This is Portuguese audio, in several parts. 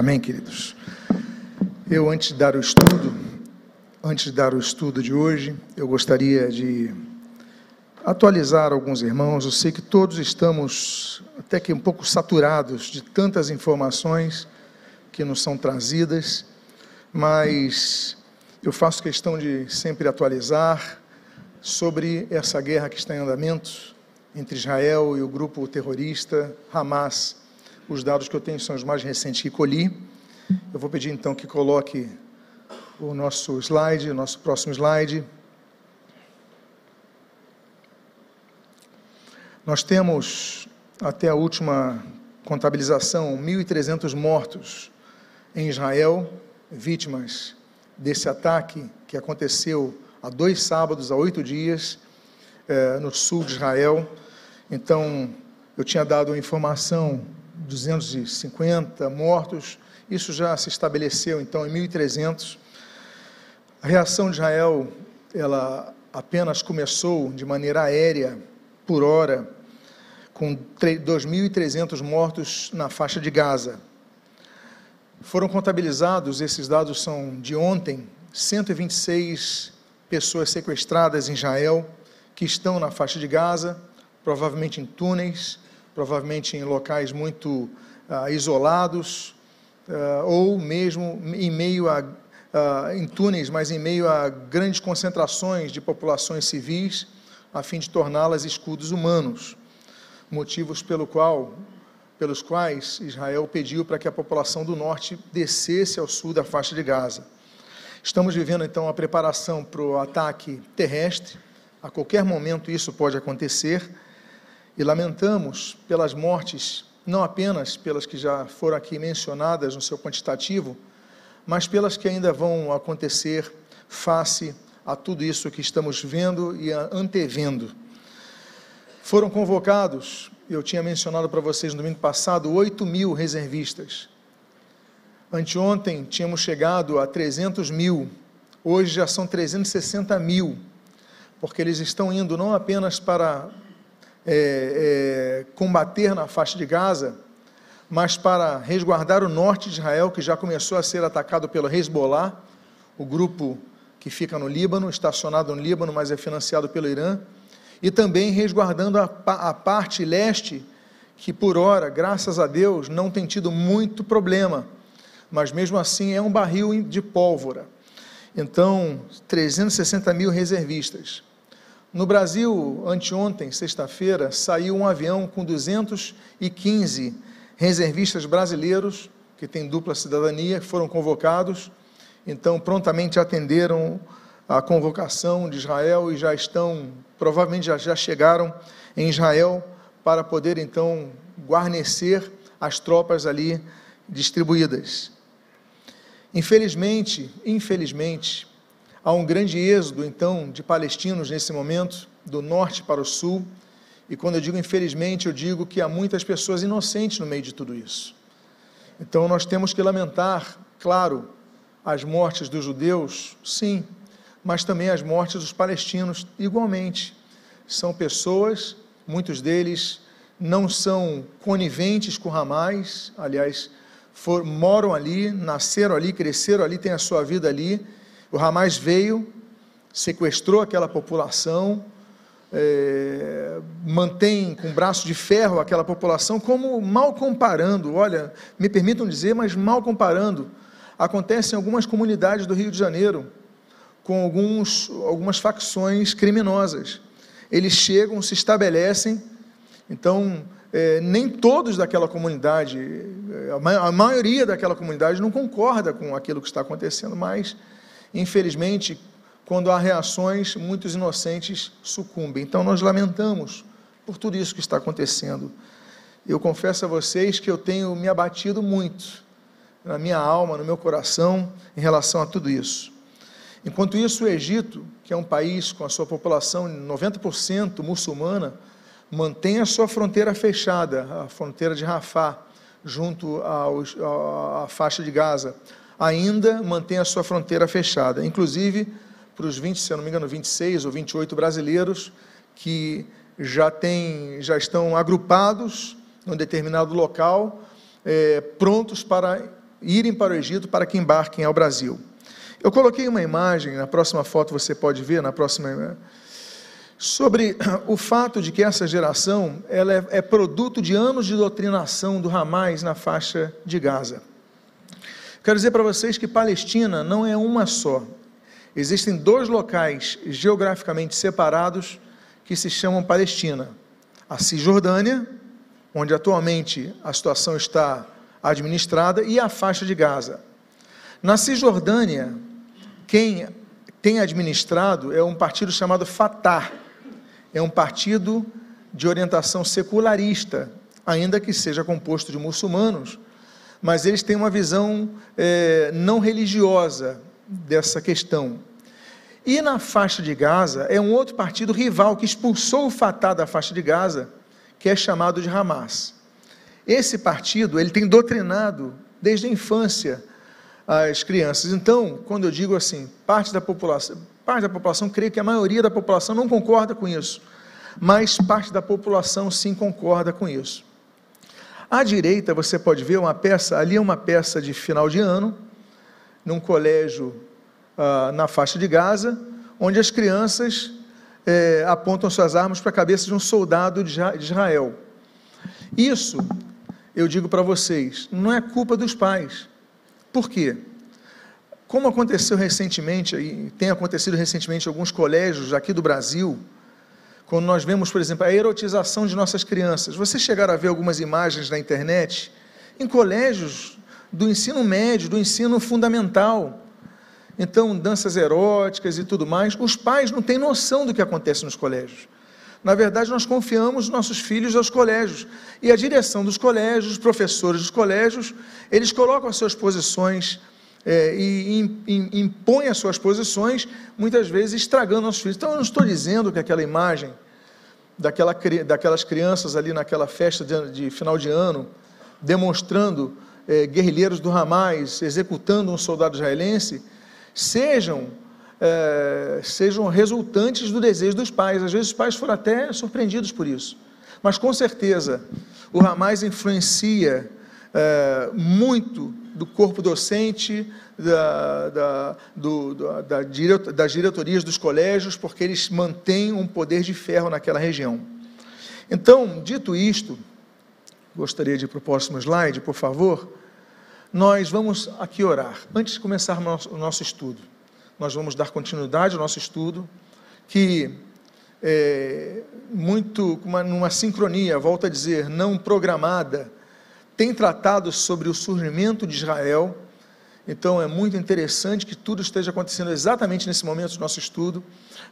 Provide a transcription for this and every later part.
Amém, queridos? Eu, antes de dar o estudo, antes de dar o estudo de hoje, eu gostaria de atualizar alguns irmãos. Eu sei que todos estamos até que um pouco saturados de tantas informações que nos são trazidas, mas eu faço questão de sempre atualizar sobre essa guerra que está em andamento entre Israel e o grupo terrorista Hamas. Os dados que eu tenho são os mais recentes que colhi. Eu vou pedir então que coloque o nosso slide, o nosso próximo slide. Nós temos, até a última contabilização, 1.300 mortos em Israel, vítimas desse ataque que aconteceu há dois sábados, há oito dias, eh, no sul de Israel. Então, eu tinha dado informação 250 mortos, isso já se estabeleceu então em 1300. A reação de Israel, ela apenas começou de maneira aérea por hora, com 2.300 mortos na faixa de Gaza. Foram contabilizados, esses dados são de ontem, 126 pessoas sequestradas em Israel, que estão na faixa de Gaza, provavelmente em túneis, provavelmente em locais muito uh, isolados, uh, ou mesmo em meio a, uh, em túneis, mas em meio a grandes concentrações de populações civis, a fim de torná-las escudos humanos, motivos pelo qual, pelos quais Israel pediu para que a população do norte descesse ao sul da faixa de Gaza. Estamos vivendo então a preparação para o ataque terrestre, a qualquer momento isso pode acontecer e lamentamos pelas mortes, não apenas pelas que já foram aqui mencionadas no seu quantitativo, mas pelas que ainda vão acontecer face a tudo isso que estamos vendo e antevendo. Foram convocados, eu tinha mencionado para vocês no domingo passado, 8 mil reservistas. Anteontem tínhamos chegado a 300 mil, hoje já são 360 mil, porque eles estão indo não apenas para é, é, combater na faixa de Gaza, mas para resguardar o norte de Israel, que já começou a ser atacado pelo Hezbollah, o grupo que fica no Líbano, estacionado no Líbano, mas é financiado pelo Irã, e também resguardando a, a parte leste, que por hora, graças a Deus, não tem tido muito problema, mas mesmo assim é um barril de pólvora. Então, 360 mil reservistas. No Brasil, anteontem, sexta-feira, saiu um avião com 215 reservistas brasileiros, que têm dupla cidadania, que foram convocados, então prontamente atenderam a convocação de Israel e já estão, provavelmente já, já chegaram em Israel para poder então guarnecer as tropas ali distribuídas. Infelizmente, infelizmente, Há um grande êxodo, então, de palestinos nesse momento, do norte para o sul. E quando eu digo infelizmente, eu digo que há muitas pessoas inocentes no meio de tudo isso. Então nós temos que lamentar, claro, as mortes dos judeus, sim, mas também as mortes dos palestinos, igualmente. São pessoas, muitos deles não são coniventes com Hamas, aliás, for, moram ali, nasceram ali, cresceram ali, têm a sua vida ali o Hamas veio, sequestrou aquela população, é, mantém com braço de ferro aquela população, como mal comparando, olha, me permitam dizer, mas mal comparando, acontece em algumas comunidades do Rio de Janeiro, com alguns, algumas facções criminosas. Eles chegam, se estabelecem, então, é, nem todos daquela comunidade, a maioria daquela comunidade não concorda com aquilo que está acontecendo, mas Infelizmente, quando há reações, muitos inocentes sucumbem. Então, nós lamentamos por tudo isso que está acontecendo. Eu confesso a vocês que eu tenho me abatido muito na minha alma, no meu coração, em relação a tudo isso. Enquanto isso, o Egito, que é um país com a sua população 90% muçulmana, mantém a sua fronteira fechada, a fronteira de Rafah, junto à faixa de Gaza, ainda mantém a sua fronteira fechada, inclusive para os 20, se eu não me engano, 26 ou 28 brasileiros que já, tem, já estão agrupados num determinado local, é, prontos para irem para o Egito para que embarquem ao Brasil. Eu coloquei uma imagem, na próxima foto você pode ver, na próxima sobre o fato de que essa geração ela é, é produto de anos de doutrinação do Hamas na faixa de Gaza. Quero dizer para vocês que Palestina não é uma só. Existem dois locais geograficamente separados que se chamam Palestina: a Cisjordânia, onde atualmente a situação está administrada, e a faixa de Gaza. Na Cisjordânia, quem tem administrado é um partido chamado Fatah, é um partido de orientação secularista, ainda que seja composto de muçulmanos, mas eles têm uma visão é, não religiosa dessa questão. E na faixa de Gaza é um outro partido rival que expulsou o Fatah da faixa de Gaza, que é chamado de Hamas. Esse partido ele tem doutrinado desde a infância as crianças. Então, quando eu digo assim, parte da população, parte da população, creio que a maioria da população não concorda com isso, mas parte da população sim concorda com isso. À direita, você pode ver uma peça, ali é uma peça de final de ano, num colégio ah, na faixa de Gaza, onde as crianças eh, apontam suas armas para a cabeça de um soldado de Israel. Isso, eu digo para vocês, não é culpa dos pais. Por quê? Como aconteceu recentemente, e tem acontecido recentemente em alguns colégios aqui do Brasil, quando nós vemos, por exemplo, a erotização de nossas crianças. Vocês chegaram a ver algumas imagens na internet em colégios do ensino médio, do ensino fundamental. Então, danças eróticas e tudo mais. Os pais não têm noção do que acontece nos colégios. Na verdade, nós confiamos nossos filhos aos colégios. E a direção dos colégios, os professores dos colégios, eles colocam as suas posições é, e impõem as suas posições, muitas vezes estragando nossos filhos. Então, eu não estou dizendo que aquela imagem daquela, daquelas crianças ali naquela festa de, de final de ano, demonstrando é, guerrilheiros do Hamas executando um soldado israelense, sejam é, sejam resultantes do desejo dos pais. Às vezes os pais foram até surpreendidos por isso. Mas com certeza o Hamas influencia é, muito do corpo docente, da, da, do, da, das diretorias dos colégios, porque eles mantêm um poder de ferro naquela região. Então, dito isto, gostaria de ir para o próximo slide, por favor. Nós vamos aqui orar. Antes de começar o nosso, nosso estudo, nós vamos dar continuidade ao nosso estudo, que é, muito, uma, numa sincronia, volto a dizer, não programada, tem tratado sobre o surgimento de Israel. Então é muito interessante que tudo esteja acontecendo exatamente nesse momento do nosso estudo.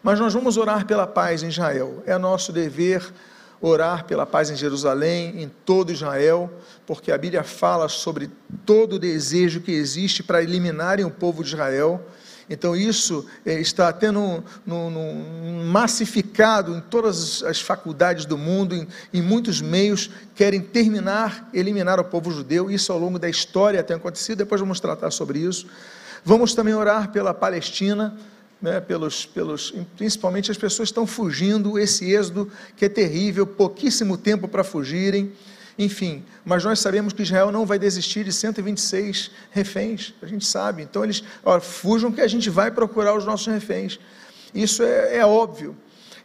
Mas nós vamos orar pela paz em Israel. É nosso dever orar pela paz em Jerusalém, em todo Israel, porque a Bíblia fala sobre todo o desejo que existe para eliminarem o povo de Israel. Então, isso é, está no, no, massificado em todas as faculdades do mundo, em, em, muitos meios, querem terminar, eliminar o povo judeu. Isso ao longo da história tem acontecido, depois vamos tratar sobre isso. Vamos também orar pela Palestina, né, pelos, pelos, principalmente as pessoas estão fugindo, esse êxodo que é terrível, pouquíssimo tempo para fugirem enfim, mas nós sabemos que Israel não vai desistir de 126 reféns, a gente sabe. Então eles, ó, fujam que a gente vai procurar os nossos reféns. Isso é, é óbvio.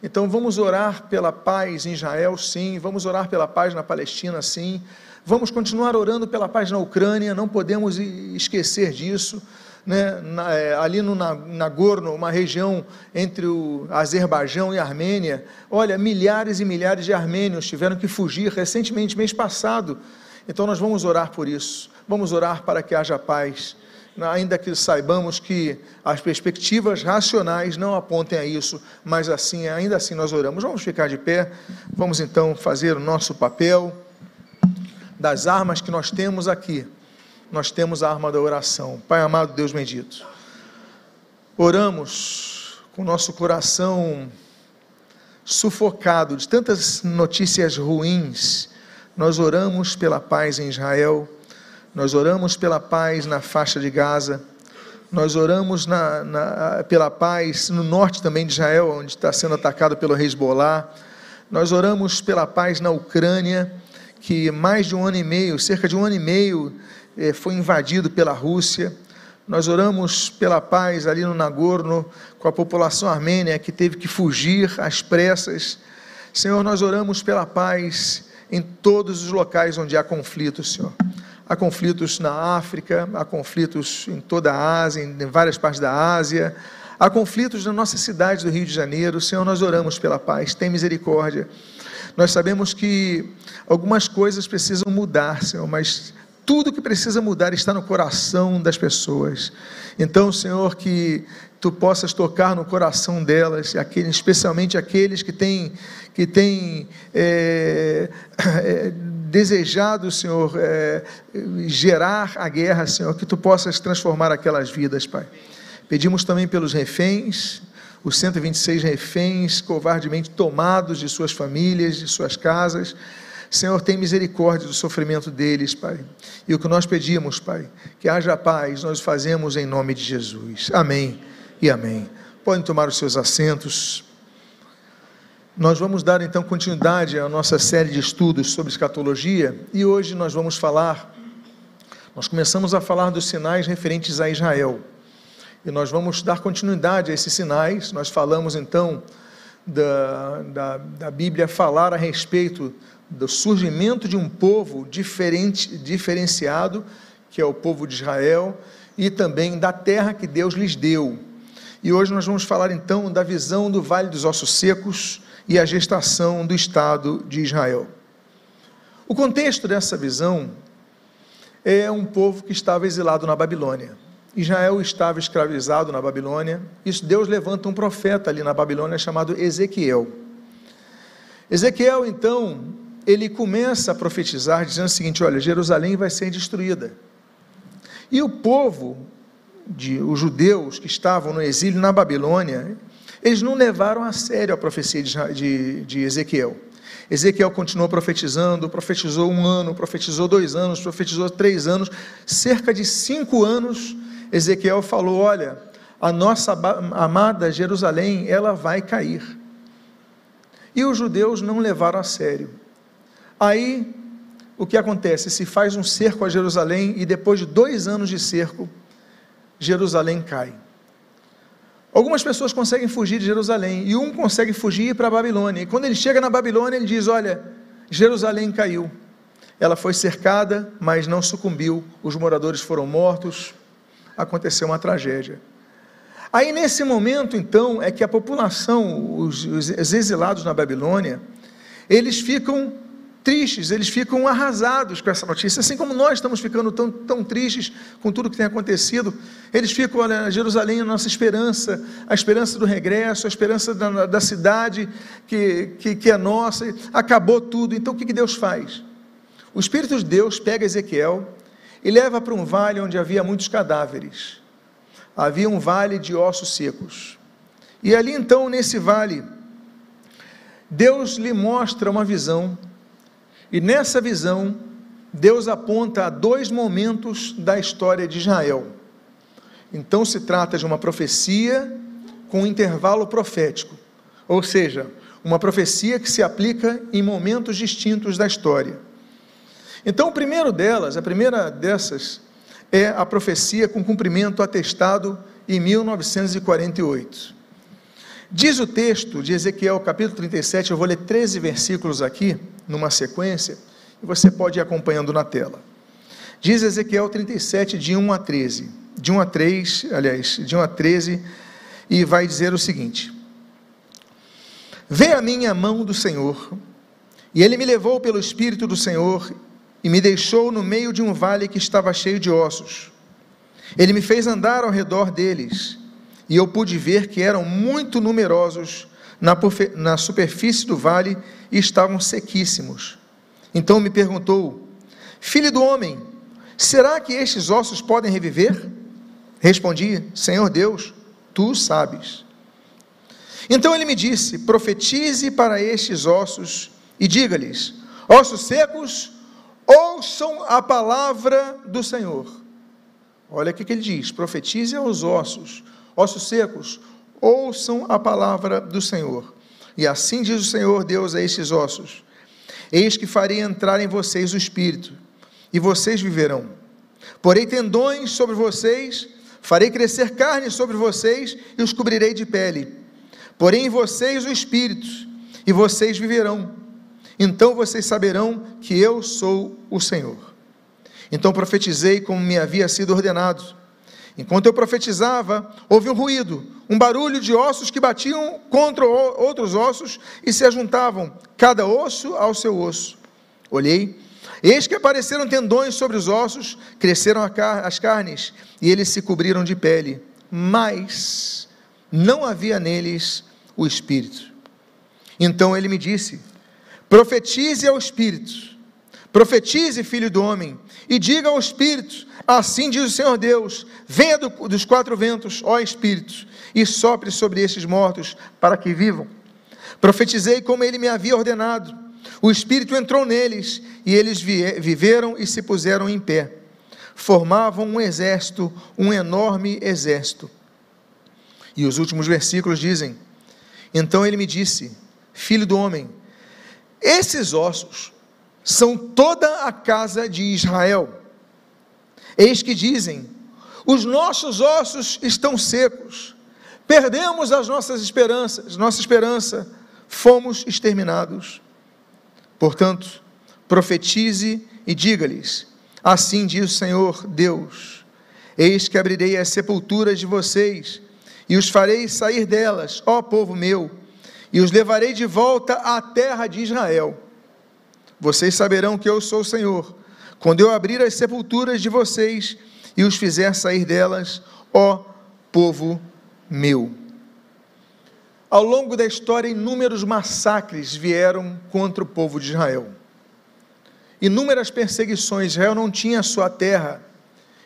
Então vamos orar pela paz em Israel, sim. Vamos orar pela paz na Palestina, sim. Vamos continuar orando pela paz na Ucrânia, não podemos esquecer disso né, na, é, ali no Nagorno, uma região entre o Azerbaijão e a Armênia. Olha, milhares e milhares de armênios tiveram que fugir recentemente, mês passado. Então nós vamos orar por isso. Vamos orar para que haja paz, ainda que saibamos que as perspectivas racionais não apontem a isso, mas assim, ainda assim nós oramos. Vamos ficar de pé. Vamos então fazer o nosso papel das armas que nós temos aqui nós temos a arma da oração. Pai amado, Deus bendito, oramos com nosso coração sufocado de tantas notícias ruins. Nós oramos pela paz em Israel, nós oramos pela paz na faixa de Gaza, nós oramos na, na, pela paz no norte também de Israel, onde está sendo atacado pelo Hezbollah, nós oramos pela paz na Ucrânia, que mais de um ano e meio, cerca de um ano e meio, foi invadido pela Rússia. Nós oramos pela paz ali no Nagorno, com a população armênia que teve que fugir às pressas. Senhor, nós oramos pela paz em todos os locais onde há conflitos, Senhor. Há conflitos na África, há conflitos em toda a Ásia, em várias partes da Ásia, há conflitos na nossa cidade do Rio de Janeiro. Senhor, nós oramos pela paz, tem misericórdia. Nós sabemos que algumas coisas precisam mudar, Senhor, mas tudo que precisa mudar está no coração das pessoas. Então, Senhor, que tu possas tocar no coração delas, especialmente aqueles que têm, que têm é, é, desejado, Senhor, é, gerar a guerra, Senhor, que tu possas transformar aquelas vidas, Pai. Pedimos também pelos reféns, os 126 reféns covardemente tomados de suas famílias, de suas casas. Senhor, tem misericórdia do sofrimento deles, Pai. E o que nós pedimos, Pai, que haja paz, nós fazemos em nome de Jesus. Amém e amém. Podem tomar os seus assentos. Nós vamos dar então continuidade à nossa série de estudos sobre escatologia e hoje nós vamos falar, nós começamos a falar dos sinais referentes a Israel e nós vamos dar continuidade a esses sinais. Nós falamos então da, da, da Bíblia falar a respeito do surgimento de um povo diferente, diferenciado, que é o povo de Israel, e também da terra que Deus lhes deu. E hoje nós vamos falar então da visão do Vale dos Ossos Secos e a gestação do Estado de Israel. O contexto dessa visão é um povo que estava exilado na Babilônia. Israel estava escravizado na Babilônia. Isso Deus levanta um profeta ali na Babilônia chamado Ezequiel. Ezequiel então ele começa a profetizar dizendo o seguinte: olha, Jerusalém vai ser destruída. E o povo, de, os judeus que estavam no exílio na Babilônia, eles não levaram a sério a profecia de, de, de Ezequiel. Ezequiel continuou profetizando, profetizou um ano, profetizou dois anos, profetizou três anos, cerca de cinco anos. Ezequiel falou: Olha, a nossa amada Jerusalém, ela vai cair. E os judeus não levaram a sério. Aí, o que acontece? Se faz um cerco a Jerusalém e depois de dois anos de cerco, Jerusalém cai. Algumas pessoas conseguem fugir de Jerusalém e um consegue fugir para a Babilônia. E quando ele chega na Babilônia, ele diz: Olha, Jerusalém caiu. Ela foi cercada, mas não sucumbiu. Os moradores foram mortos. Aconteceu uma tragédia. Aí, nesse momento, então, é que a população, os, os exilados na Babilônia, eles ficam tristes, eles ficam arrasados com essa notícia, assim como nós estamos ficando tão, tão tristes com tudo que tem acontecido. Eles ficam, olha, Jerusalém é a nossa esperança, a esperança do regresso, a esperança da, da cidade que, que, que, é nossa, acabou tudo. Então o que, que Deus faz? O Espírito de Deus pega Ezequiel e leva para um vale onde havia muitos cadáveres. Havia um vale de ossos secos. E ali então, nesse vale, Deus lhe mostra uma visão e nessa visão, Deus aponta a dois momentos da história de Israel. Então se trata de uma profecia com um intervalo profético, ou seja, uma profecia que se aplica em momentos distintos da história. Então, o primeiro delas, a primeira dessas, é a profecia com cumprimento atestado em 1948. Diz o texto de Ezequiel, capítulo 37, eu vou ler 13 versículos aqui, numa sequência, e você pode ir acompanhando na tela. Diz Ezequiel 37, de 1 a 13, de 1 a 3, aliás, de 1 a 13, e vai dizer o seguinte: Vê a minha mão do Senhor, e ele me levou pelo Espírito do Senhor, e me deixou no meio de um vale que estava cheio de ossos. Ele me fez andar ao redor deles, e eu pude ver que eram muito numerosos na, na superfície do vale e estavam sequíssimos. Então me perguntou: Filho do homem, será que estes ossos podem reviver? Respondi: Senhor Deus, tu sabes. Então ele me disse: Profetize para estes ossos e diga-lhes: Ossos secos, ouçam a palavra do Senhor. Olha o que ele diz: profetize aos ossos, ossos secos, ouçam a palavra do Senhor. E assim diz o Senhor Deus a estes ossos: Eis que farei entrar em vocês o espírito, e vocês viverão. Porei tendões sobre vocês, farei crescer carne sobre vocês e os cobrirei de pele. Porém em vocês o espírito, e vocês viverão. Então vocês saberão que eu sou o Senhor. Então profetizei como me havia sido ordenado. Enquanto eu profetizava, houve um ruído, um barulho de ossos que batiam contra outros ossos e se ajuntavam, cada osso ao seu osso. Olhei, eis que apareceram tendões sobre os ossos, cresceram as carnes e eles se cobriram de pele, mas não havia neles o espírito. Então ele me disse: Profetize ao espírito, profetize, filho do homem, e diga ao espírito: Assim diz o Senhor Deus: Venha do, dos quatro ventos, ó espírito, e sopre sobre estes mortos, para que vivam. Profetizei como ele me havia ordenado. O espírito entrou neles, e eles viveram e se puseram em pé. Formavam um exército, um enorme exército. E os últimos versículos dizem: Então ele me disse: Filho do homem, esses ossos são toda a casa de Israel. Eis que dizem: os nossos ossos estão secos, perdemos as nossas esperanças, nossa esperança, fomos exterminados. Portanto, profetize e diga-lhes: Assim diz o Senhor Deus: Eis que abrirei as sepulturas de vocês e os farei sair delas, ó povo meu, e os levarei de volta à terra de Israel. Vocês saberão que eu sou o Senhor quando eu abrir as sepulturas de vocês e os fizer sair delas, ó povo meu. Ao longo da história, inúmeros massacres vieram contra o povo de Israel. Inúmeras perseguições. Israel não tinha sua terra.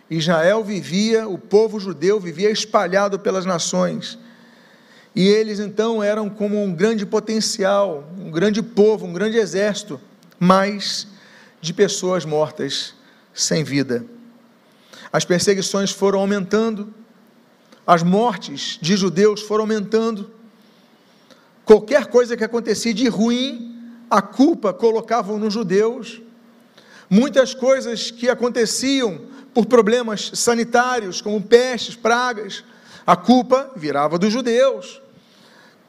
Israel vivia, o povo judeu vivia espalhado pelas nações. E eles então eram como um grande potencial, um grande povo, um grande exército, mas de pessoas mortas sem vida. As perseguições foram aumentando, as mortes de judeus foram aumentando. Qualquer coisa que acontecia de ruim, a culpa colocavam nos judeus. Muitas coisas que aconteciam por problemas sanitários, como pestes, pragas, a culpa virava dos judeus.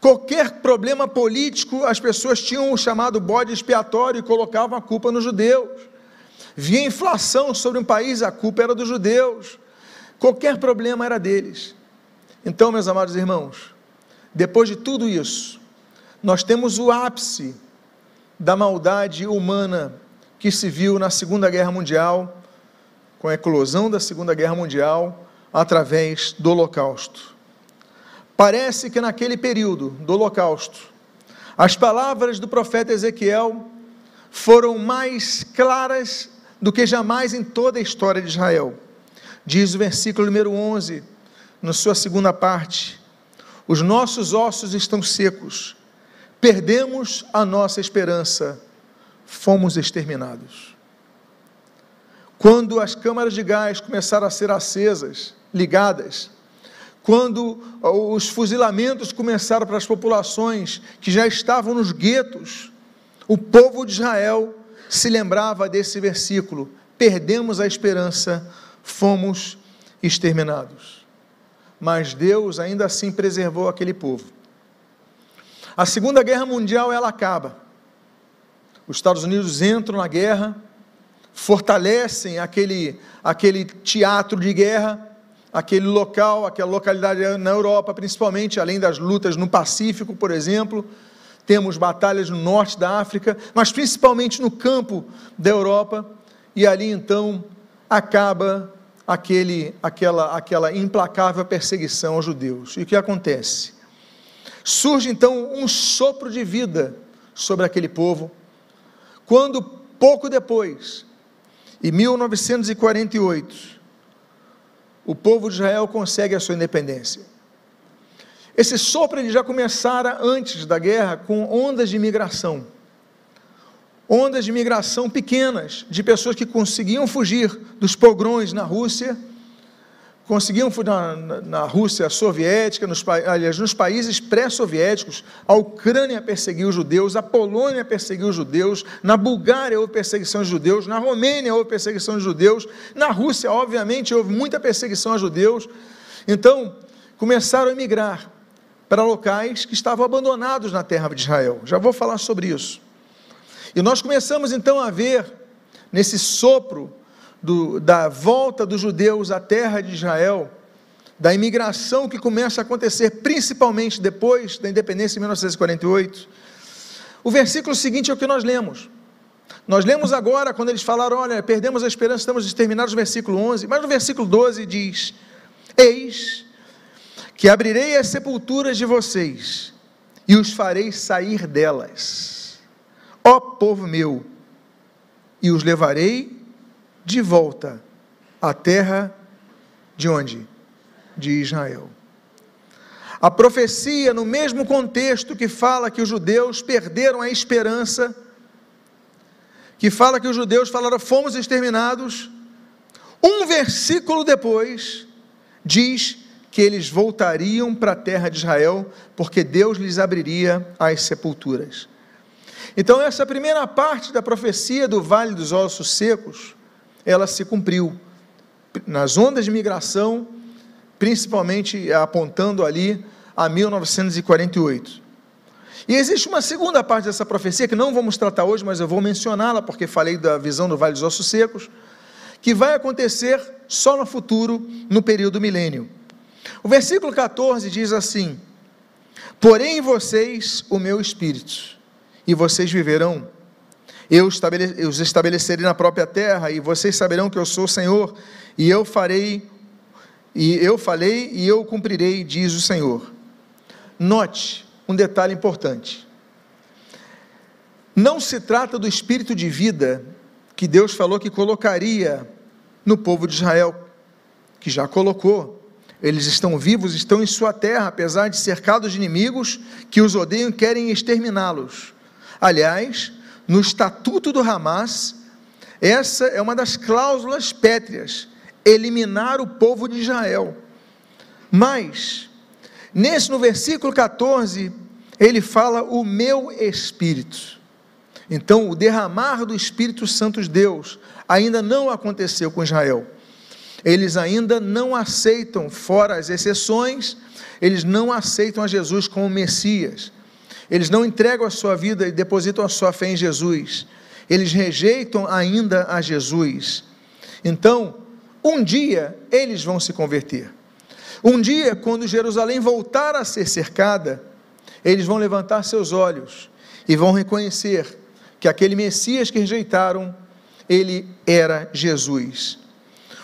Qualquer problema político, as pessoas tinham o chamado bode expiatório e colocavam a culpa nos judeus. Via inflação sobre um país, a culpa era dos judeus. Qualquer problema era deles. Então, meus amados irmãos, depois de tudo isso, nós temos o ápice da maldade humana que se viu na Segunda Guerra Mundial, com a eclosão da Segunda Guerra Mundial, através do Holocausto. Parece que naquele período do Holocausto, as palavras do profeta Ezequiel foram mais claras do que jamais em toda a história de Israel. Diz o versículo número 11, na sua segunda parte: Os nossos ossos estão secos, perdemos a nossa esperança, fomos exterminados. Quando as câmaras de gás começaram a ser acesas, ligadas, quando os fuzilamentos começaram para as populações que já estavam nos guetos, o povo de Israel se lembrava desse versículo: perdemos a esperança, fomos exterminados. Mas Deus ainda assim preservou aquele povo. A Segunda Guerra Mundial ela acaba. Os Estados Unidos entram na guerra, fortalecem aquele, aquele teatro de guerra, aquele local, aquela localidade na Europa, principalmente, além das lutas no Pacífico, por exemplo, temos batalhas no norte da África, mas principalmente no campo da Europa, e ali então acaba aquele, aquela, aquela implacável perseguição aos judeus. E o que acontece? Surge então um sopro de vida sobre aquele povo, quando pouco depois, em 1948, o povo de Israel consegue a sua independência. Esse sopro ele já começara antes da guerra com ondas de imigração. Ondas de imigração pequenas, de pessoas que conseguiam fugir dos pogrões na Rússia, conseguiam na, na, na Rússia soviética, nos, aliás, nos países pré-soviéticos, a Ucrânia perseguiu os judeus, a Polônia perseguiu os judeus, na Bulgária houve perseguição de judeus, na Romênia houve perseguição de judeus, na Rússia, obviamente, houve muita perseguição a judeus. Então, começaram a emigrar para locais que estavam abandonados na terra de Israel. Já vou falar sobre isso. E nós começamos então a ver, nesse sopro do, da volta dos judeus à terra de Israel, da imigração que começa a acontecer principalmente depois da independência em 1948. O versículo seguinte é o que nós lemos. Nós lemos agora, quando eles falaram, olha, perdemos a esperança, estamos exterminados, versículo 11, mas no versículo 12 diz: Eis que abrirei as sepulturas de vocês e os farei sair delas, ó povo meu, e os levarei de volta à terra de onde? De Israel. A profecia, no mesmo contexto que fala que os judeus perderam a esperança, que fala que os judeus falaram, fomos exterminados, um versículo depois, diz que eles voltariam para a terra de Israel, porque Deus lhes abriria as sepulturas. Então, essa primeira parte da profecia do Vale dos Ossos Secos, ela se cumpriu. Nas ondas de migração, principalmente apontando ali a 1948. E existe uma segunda parte dessa profecia, que não vamos tratar hoje, mas eu vou mencioná-la, porque falei da visão do Vale dos Ossos Secos, que vai acontecer só no futuro, no período milênio. O versículo 14 diz assim: Porém em vocês o meu espírito, e vocês viverão eu os estabelecerei na própria terra, e vocês saberão que eu sou o Senhor, e eu farei, e eu falei, e eu cumprirei, diz o Senhor. Note um detalhe importante. Não se trata do espírito de vida que Deus falou que colocaria no povo de Israel, que já colocou. Eles estão vivos, estão em sua terra, apesar de cercados de inimigos que os odeiam e querem exterminá-los. Aliás, no estatuto do Hamas, essa é uma das cláusulas pétreas, eliminar o povo de Israel. Mas, nesse no versículo 14, ele fala o meu espírito. Então, o derramar do Espírito Santo de Deus ainda não aconteceu com Israel. Eles ainda não aceitam, fora as exceções, eles não aceitam a Jesus como Messias. Eles não entregam a sua vida e depositam a sua fé em Jesus. Eles rejeitam ainda a Jesus. Então, um dia eles vão se converter. Um dia, quando Jerusalém voltar a ser cercada, eles vão levantar seus olhos e vão reconhecer que aquele Messias que rejeitaram, ele era Jesus.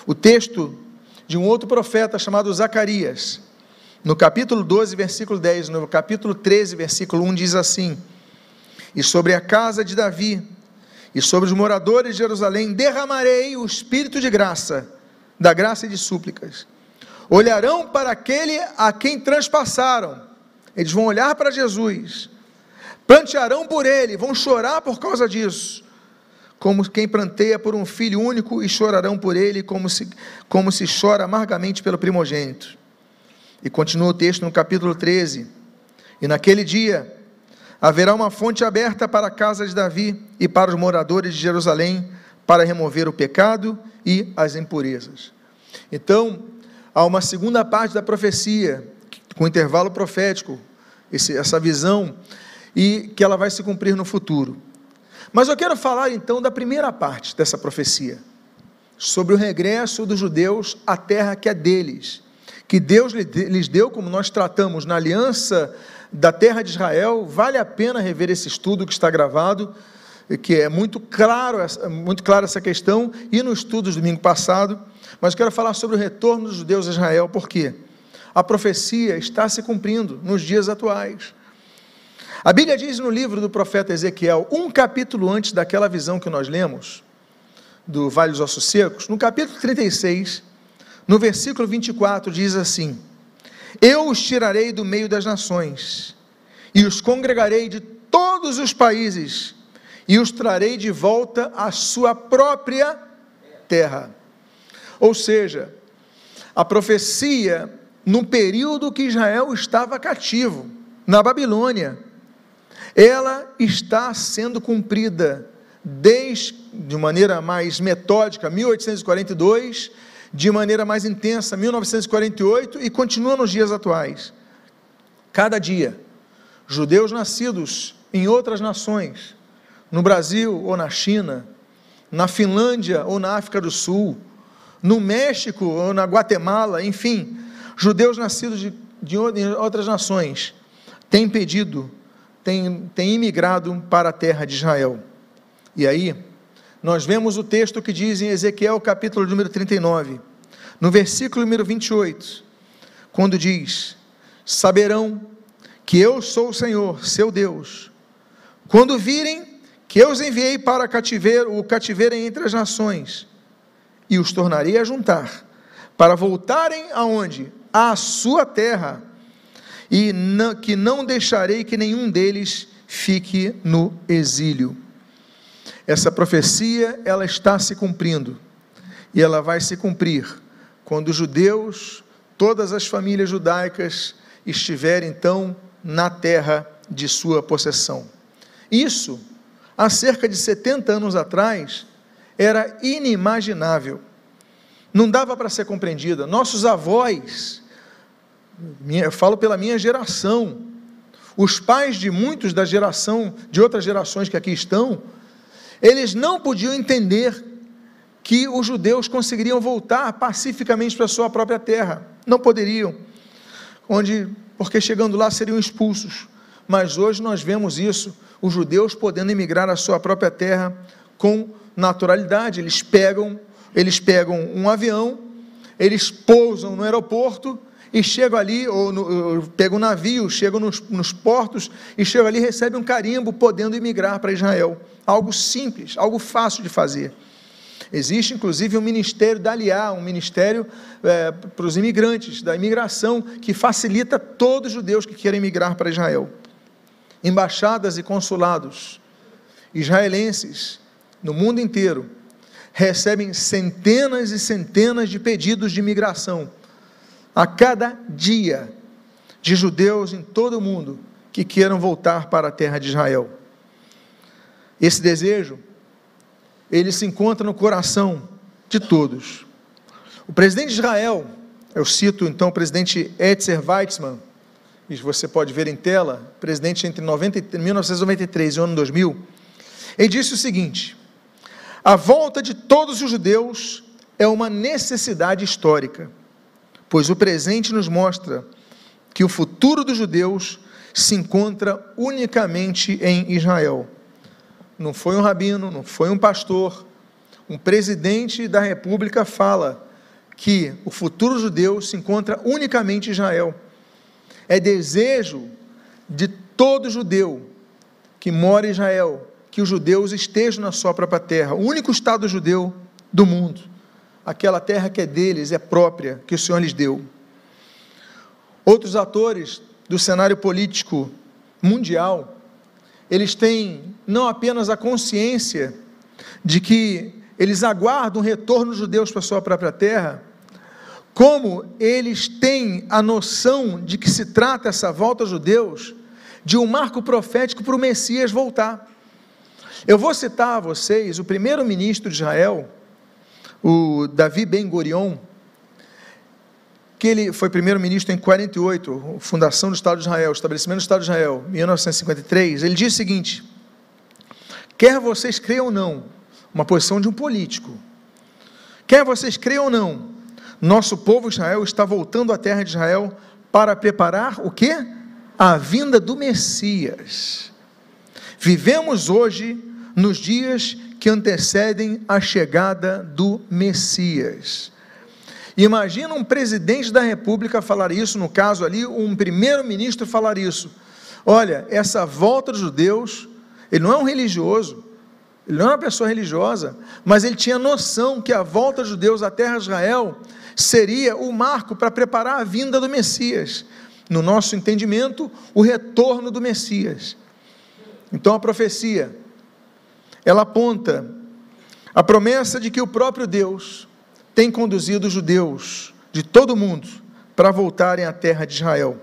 O texto de um outro profeta chamado Zacarias, no capítulo 12, versículo 10, no capítulo 13, versículo 1, diz assim: E sobre a casa de Davi e sobre os moradores de Jerusalém derramarei o espírito de graça, da graça e de súplicas. Olharão para aquele a quem transpassaram, eles vão olhar para Jesus, plantearão por ele, vão chorar por causa disso, como quem planteia por um filho único e chorarão por ele, como se, como se chora amargamente pelo primogênito. E continua o texto no capítulo 13. E naquele dia haverá uma fonte aberta para a casa de Davi e para os moradores de Jerusalém, para remover o pecado e as impurezas. Então, há uma segunda parte da profecia, com intervalo profético, esse, essa visão, e que ela vai se cumprir no futuro. Mas eu quero falar então da primeira parte dessa profecia, sobre o regresso dos judeus à terra que é deles que Deus lhes deu, como nós tratamos na aliança da terra de Israel, vale a pena rever esse estudo que está gravado, que é muito claro, muito claro essa questão, e no estudo do domingo passado, mas quero falar sobre o retorno dos judeus a Israel, por quê? A profecia está se cumprindo nos dias atuais. A Bíblia diz no livro do profeta Ezequiel, um capítulo antes daquela visão que nós lemos, do Vale dos Ossos Secos, no capítulo 36, no versículo 24 diz assim: Eu os tirarei do meio das nações, e os congregarei de todos os países, e os trarei de volta à sua própria terra. Ou seja, a profecia no período que Israel estava cativo, na Babilônia. Ela está sendo cumprida desde de maneira mais metódica, 1842, de maneira mais intensa, 1948 e continua nos dias atuais. Cada dia, judeus nascidos em outras nações, no Brasil ou na China, na Finlândia ou na África do Sul, no México ou na Guatemala, enfim, judeus nascidos de, de outras nações, têm pedido, têm, têm imigrado para a terra de Israel. E aí, nós vemos o texto que diz em Ezequiel, capítulo número 39, no versículo número 28, quando diz: Saberão que eu sou o Senhor, seu Deus, quando virem que eu os enviei para cativeiro, o cativeiro entre as nações, e os tornarei a juntar, para voltarem aonde? À sua terra, e não, que não deixarei que nenhum deles fique no exílio. Essa profecia, ela está se cumprindo, e ela vai se cumprir quando os judeus, todas as famílias judaicas, estiverem então na terra de sua possessão. Isso, há cerca de 70 anos atrás, era inimaginável. Não dava para ser compreendida. Nossos avós, eu falo pela minha geração, os pais de muitos da geração, de outras gerações que aqui estão, eles não podiam entender que os judeus conseguiriam voltar pacificamente para a sua própria terra. Não poderiam. Onde, porque chegando lá seriam expulsos. Mas hoje nós vemos isso, os judeus podendo emigrar à sua própria terra com naturalidade. Eles pegam, eles pegam um avião, eles pousam no aeroporto e chegam ali, ou, no, ou pegam um navio, chegam nos, nos portos e chegam ali e recebem um carimbo, podendo emigrar para Israel. Algo simples, algo fácil de fazer. Existe inclusive um ministério da Aliá, um ministério é, para os imigrantes, da imigração, que facilita todos os judeus que querem migrar para Israel. Embaixadas e consulados israelenses no mundo inteiro recebem centenas e centenas de pedidos de imigração a cada dia de judeus em todo o mundo que queiram voltar para a terra de Israel. Esse desejo, ele se encontra no coração de todos. O presidente de Israel, eu cito então o presidente Etzer Weizmann, e você pode ver em tela, presidente entre 90, 1993 e o ano 2000, ele disse o seguinte: a volta de todos os judeus é uma necessidade histórica, pois o presente nos mostra que o futuro dos judeus se encontra unicamente em Israel. Não foi um rabino, não foi um pastor, um presidente da república fala que o futuro judeu se encontra unicamente em Israel. É desejo de todo judeu que mora em Israel que os judeus estejam na sua própria terra, o único Estado judeu do mundo. Aquela terra que é deles, é própria, que o Senhor lhes deu. Outros atores do cenário político mundial, eles têm não apenas a consciência de que eles aguardam o retorno dos judeus para a sua própria terra, como eles têm a noção de que se trata essa volta aos judeus de um marco profético para o Messias voltar. Eu vou citar a vocês o primeiro-ministro de Israel, o Davi Ben Gurion, que ele foi primeiro-ministro em 48, fundação do Estado de Israel, estabelecimento do Estado de Israel, 1953. Ele diz o seguinte: quer vocês creiam ou não, uma posição de um político, quer vocês creiam ou não, nosso povo Israel está voltando à terra de Israel para preparar o que? A vinda do Messias. Vivemos hoje nos dias que antecedem a chegada do Messias. Imagina um presidente da República falar isso, no caso ali, um primeiro-ministro falar isso. Olha, essa volta dos judeus, ele não é um religioso, ele não é uma pessoa religiosa, mas ele tinha noção que a volta dos judeus à terra de Israel seria o marco para preparar a vinda do Messias. No nosso entendimento, o retorno do Messias. Então a profecia ela aponta a promessa de que o próprio Deus tem conduzido os judeus de todo mundo para voltarem à terra de Israel.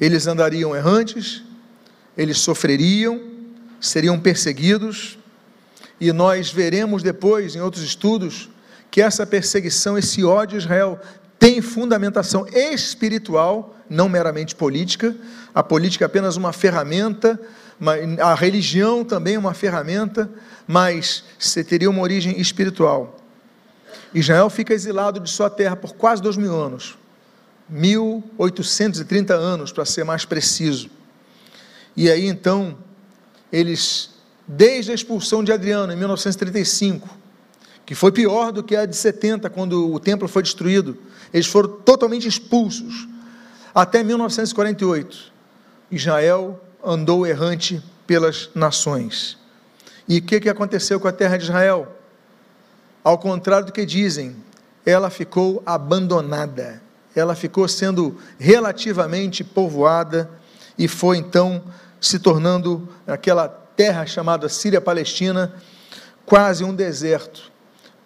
Eles andariam errantes, eles sofreriam, seriam perseguidos, e nós veremos depois, em outros estudos, que essa perseguição, esse ódio a Israel, tem fundamentação espiritual, não meramente política. A política é apenas uma ferramenta, a religião também é uma ferramenta, mas teria uma origem espiritual. Israel fica exilado de sua terra por quase dois mil anos, 1830 anos, para ser mais preciso. E aí então, eles, desde a expulsão de Adriano, em 1935, que foi pior do que a de 70, quando o templo foi destruído, eles foram totalmente expulsos, até 1948. Israel andou errante pelas nações. E o que, que aconteceu com a terra de Israel? Ao contrário do que dizem, ela ficou abandonada, ela ficou sendo relativamente povoada e foi então se tornando aquela terra chamada Síria-Palestina quase um deserto,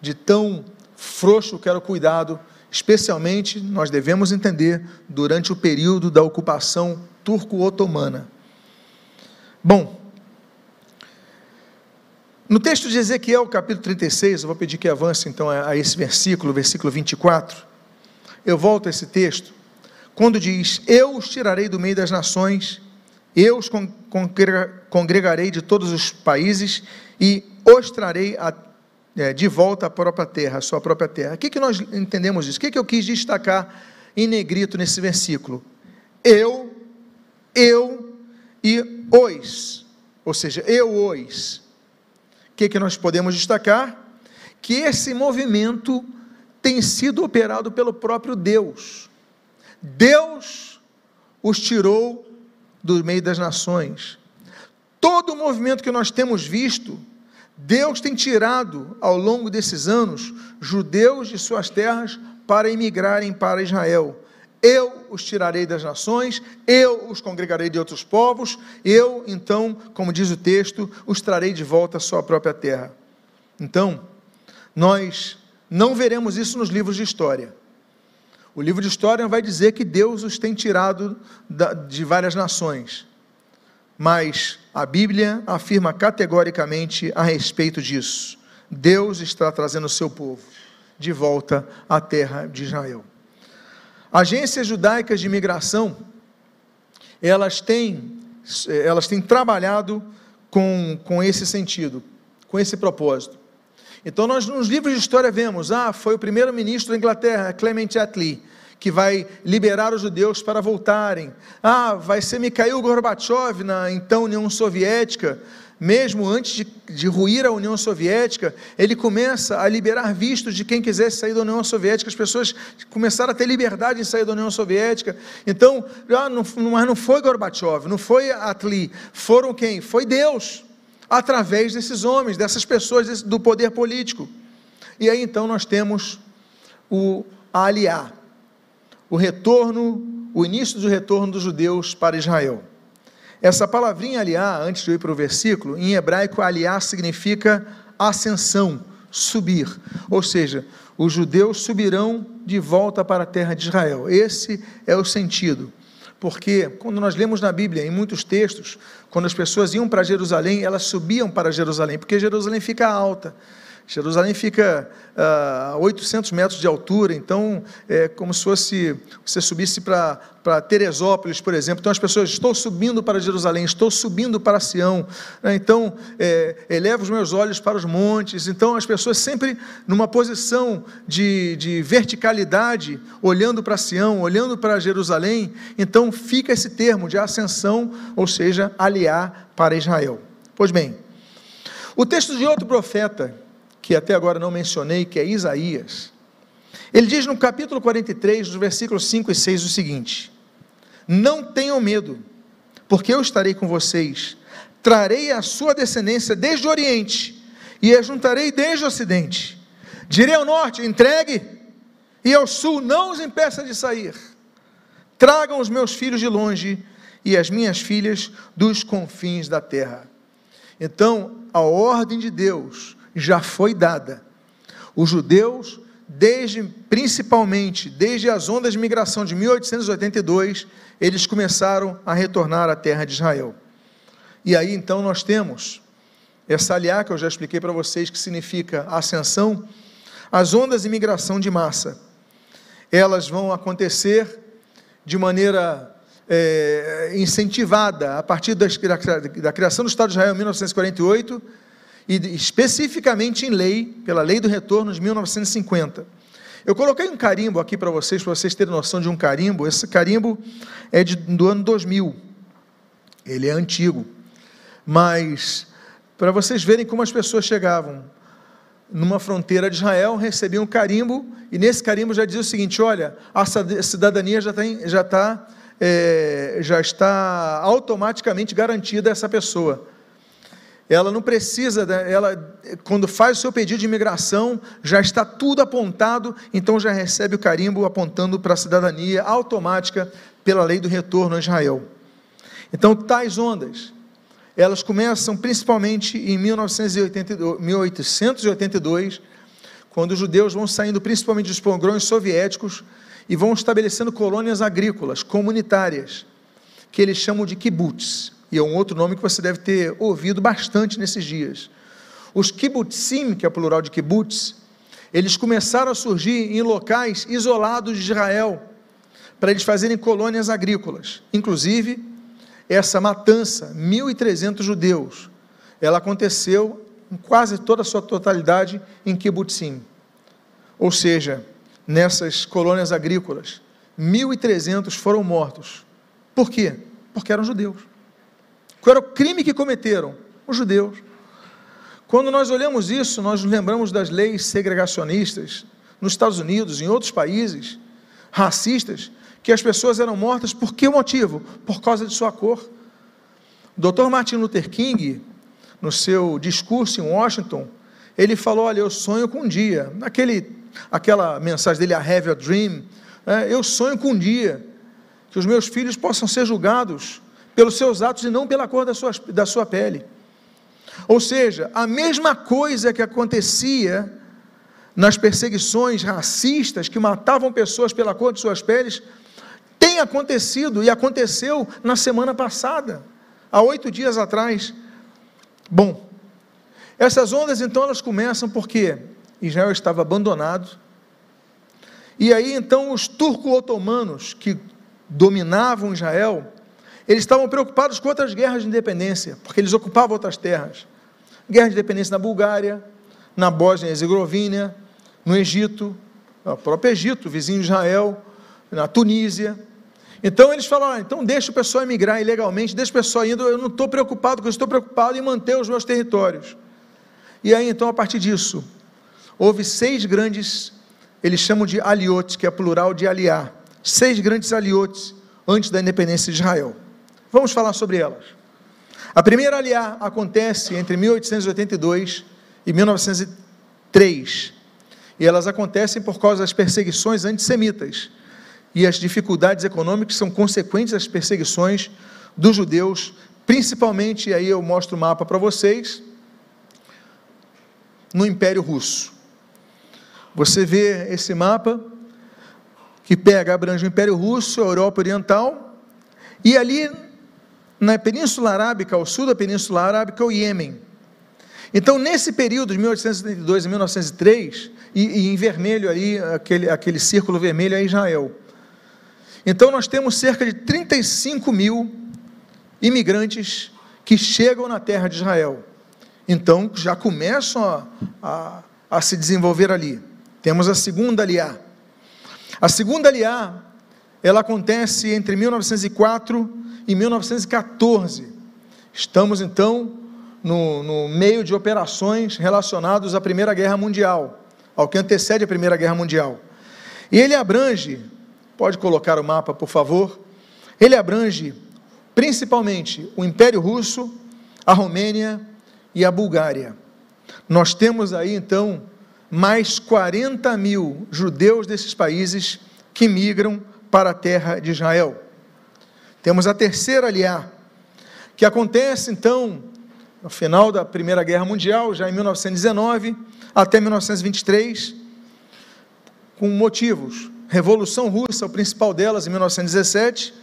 de tão frouxo que era o cuidado, especialmente, nós devemos entender, durante o período da ocupação turco-otomana. Bom, no texto de Ezequiel, capítulo 36, eu vou pedir que avance então a esse versículo, versículo 24. Eu volto a esse texto, quando diz: Eu os tirarei do meio das nações, eu os congregarei de todos os países e os trarei a, é, de volta à própria terra, à sua própria terra. O que, que nós entendemos disso? O que, que eu quis destacar em negrito nesse versículo? Eu, eu e os, ou seja, eu os que, que nós podemos destacar? Que esse movimento tem sido operado pelo próprio Deus. Deus os tirou do meio das nações. Todo o movimento que nós temos visto, Deus tem tirado ao longo desses anos judeus de suas terras para emigrarem para Israel. Eu os tirarei das nações, eu os congregarei de outros povos, eu, então, como diz o texto, os trarei de volta à sua própria terra. Então, nós não veremos isso nos livros de história. O livro de história vai dizer que Deus os tem tirado de várias nações, mas a Bíblia afirma categoricamente a respeito disso. Deus está trazendo o seu povo de volta à terra de Israel. Agências judaicas de imigração, elas têm, elas têm trabalhado com, com esse sentido, com esse propósito. Então, nós nos livros de história vemos, ah, foi o primeiro-ministro da Inglaterra, Clement Attlee, que vai liberar os judeus para voltarem. Ah, vai ser Mikhail Gorbachev na então União Soviética, mesmo antes de, de ruir a União Soviética, ele começa a liberar vistos de quem quisesse sair da União Soviética, as pessoas começaram a ter liberdade em sair da União Soviética. Então, ah, não, mas não foi Gorbachev, não foi Atli, foram quem? Foi Deus, através desses homens, dessas pessoas desse, do poder político. E aí então nós temos o aliá, o retorno, o início do retorno dos judeus para Israel. Essa palavrinha aliá, antes de eu ir para o versículo, em hebraico, aliá significa ascensão, subir. Ou seja, os judeus subirão de volta para a terra de Israel. Esse é o sentido. Porque quando nós lemos na Bíblia, em muitos textos, quando as pessoas iam para Jerusalém, elas subiam para Jerusalém, porque Jerusalém fica alta. Jerusalém fica a uh, 800 metros de altura, então é como se fosse você subisse para Teresópolis, por exemplo. Então as pessoas, estou subindo para Jerusalém, estou subindo para Sião, né? então é, elevo os meus olhos para os montes. Então as pessoas sempre numa posição de, de verticalidade, olhando para Sião, olhando para Jerusalém. Então fica esse termo de ascensão, ou seja, aliar para Israel. Pois bem, o texto de outro profeta, que até agora não mencionei, que é Isaías. Ele diz no capítulo 43, dos versículos 5 e 6, o seguinte: Não tenham medo, porque eu estarei com vocês, trarei a sua descendência desde o Oriente, e a juntarei desde o Ocidente. Direi ao norte, entregue, e ao sul, não os impeça de sair. Tragam os meus filhos de longe, e as minhas filhas dos confins da terra. Então, a ordem de Deus já foi dada. Os judeus desde principalmente desde as ondas de migração de 1882, eles começaram a retornar à terra de Israel. E aí então nós temos essa aliá que eu já expliquei para vocês que significa ascensão, as ondas de migração de massa. Elas vão acontecer de maneira é, incentivada a partir da, da criação do Estado de Israel em 1948 e especificamente em lei, pela lei do retorno de 1950. Eu coloquei um carimbo aqui para vocês, para vocês terem noção de um carimbo. Esse carimbo é de, do ano 2000. Ele é antigo. Mas, para vocês verem como as pessoas chegavam numa fronteira de Israel, recebiam um carimbo, e nesse carimbo já dizia o seguinte: olha, a cidadania já, tem, já, tá, é, já está automaticamente garantida a essa pessoa. Ela não precisa, ela quando faz o seu pedido de imigração, já está tudo apontado, então já recebe o carimbo apontando para a cidadania automática pela lei do retorno a Israel. Então, tais ondas, elas começam principalmente em 1982, 1882, quando os judeus vão saindo principalmente dos pogrões soviéticos e vão estabelecendo colônias agrícolas, comunitárias, que eles chamam de kibbutz e é um outro nome que você deve ter ouvido bastante nesses dias. Os kibbutzim, que é o plural de kibbutz, eles começaram a surgir em locais isolados de Israel, para eles fazerem colônias agrícolas. Inclusive, essa matança, 1.300 judeus, ela aconteceu em quase toda a sua totalidade em kibbutzim. Ou seja, nessas colônias agrícolas, 1.300 foram mortos. Por quê? Porque eram judeus. Qual era o crime que cometeram? Os judeus. Quando nós olhamos isso, nós nos lembramos das leis segregacionistas nos Estados Unidos, em outros países, racistas, que as pessoas eram mortas por que motivo? Por causa de sua cor. Dr. Martin Luther King, no seu discurso em Washington, ele falou: Olha, eu sonho com um dia, naquele, aquela mensagem dele, a Have a Dream, é, eu sonho com um dia que os meus filhos possam ser julgados pelos seus atos e não pela cor da sua, da sua pele. Ou seja, a mesma coisa que acontecia nas perseguições racistas que matavam pessoas pela cor de suas peles, tem acontecido e aconteceu na semana passada, há oito dias atrás. Bom, essas ondas então elas começam porque Israel estava abandonado, e aí então os turco-otomanos que dominavam Israel, eles estavam preocupados com outras guerras de independência, porque eles ocupavam outras terras. Guerra de independência na Bulgária, na Bósnia e Herzegovina, no Egito, no próprio Egito, vizinho de Israel, na Tunísia. Então eles falaram: ah, então deixa o pessoal emigrar ilegalmente, deixa o pessoal indo, eu não estou preocupado com isso, estou preocupado em manter os meus territórios. E aí então, a partir disso, houve seis grandes, eles chamam de aliotes, que é plural de aliar, seis grandes aliotes antes da independência de Israel. Vamos falar sobre elas. A primeira aliá acontece entre 1882 e 1903. E elas acontecem por causa das perseguições antissemitas e as dificuldades econômicas são consequentes das perseguições dos judeus, principalmente, e aí eu mostro o mapa para vocês, no Império Russo. Você vê esse mapa que pega, abrange o Império Russo, a Europa Oriental, e ali na Península Arábica, ao sul da Península Arábica, o Iêmen. Então, nesse período de 1872 a 1903, e, e, em vermelho ali, aquele, aquele círculo vermelho é Israel. Então, nós temos cerca de 35 mil imigrantes que chegam na terra de Israel. Então, já começam a, a, a se desenvolver ali. Temos a segunda aliá. A segunda aliá, ela acontece entre 1904 em 1914. Estamos então no, no meio de operações relacionadas à Primeira Guerra Mundial, ao que antecede a Primeira Guerra Mundial. E ele abrange, pode colocar o mapa, por favor, ele abrange principalmente o Império Russo, a Romênia e a Bulgária. Nós temos aí então mais 40 mil judeus desses países que migram para a terra de Israel. Temos a terceira aliá, que acontece então no final da Primeira Guerra Mundial, já em 1919 até 1923, com motivos. Revolução Russa, o principal delas, em 1917.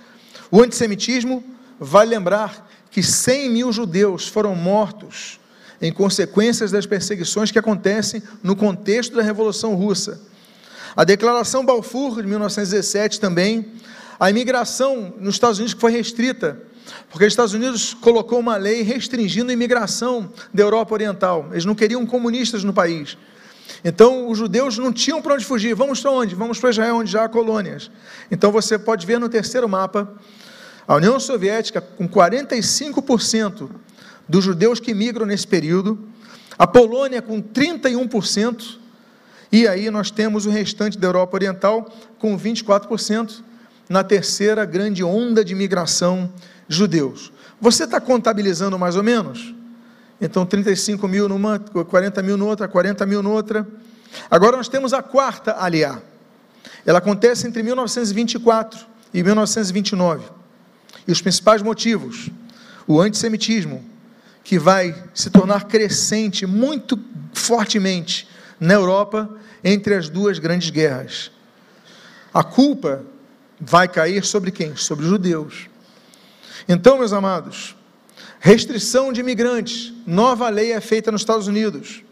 O antissemitismo, vale lembrar que 100 mil judeus foram mortos em consequências das perseguições que acontecem no contexto da Revolução Russa. A Declaração Balfour, de 1917, também. A imigração nos Estados Unidos foi restrita, porque os Estados Unidos colocou uma lei restringindo a imigração da Europa Oriental. Eles não queriam comunistas no país. Então, os judeus não tinham para onde fugir. Vamos para onde? Vamos para Israel, onde já há colônias. Então, você pode ver no terceiro mapa a União Soviética, com 45% dos judeus que migram nesse período, a Polônia, com 31%, e aí nós temos o restante da Europa Oriental, com 24%, na terceira grande onda de migração judeus. Você está contabilizando mais ou menos? Então, 35 mil numa, 40 mil noutra, 40 mil noutra. Agora nós temos a quarta aliá. Ela acontece entre 1924 e 1929. E os principais motivos: o antissemitismo, que vai se tornar crescente muito fortemente na Europa entre as duas grandes guerras. A culpa vai cair sobre quem? Sobre os judeus. Então, meus amados, restrição de imigrantes, nova lei é feita nos Estados Unidos.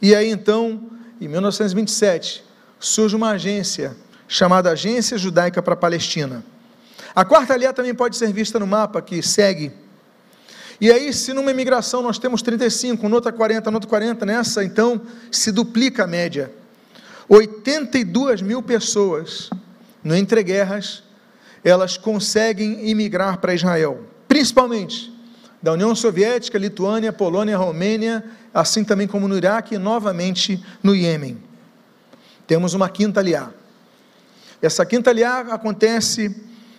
E aí então, em 1927, surge uma agência chamada Agência Judaica para a Palestina. A quarta aliá também pode ser vista no mapa que segue. E aí, se numa imigração nós temos 35, noutra 40, noutra 40, nessa então se duplica a média. 82 mil pessoas no entreguerras, elas conseguem imigrar para Israel, principalmente da União Soviética, Lituânia, Polônia, Romênia, assim também como no Iraque e novamente no Iêmen. Temos uma quinta aliá. Essa quinta aliá acontece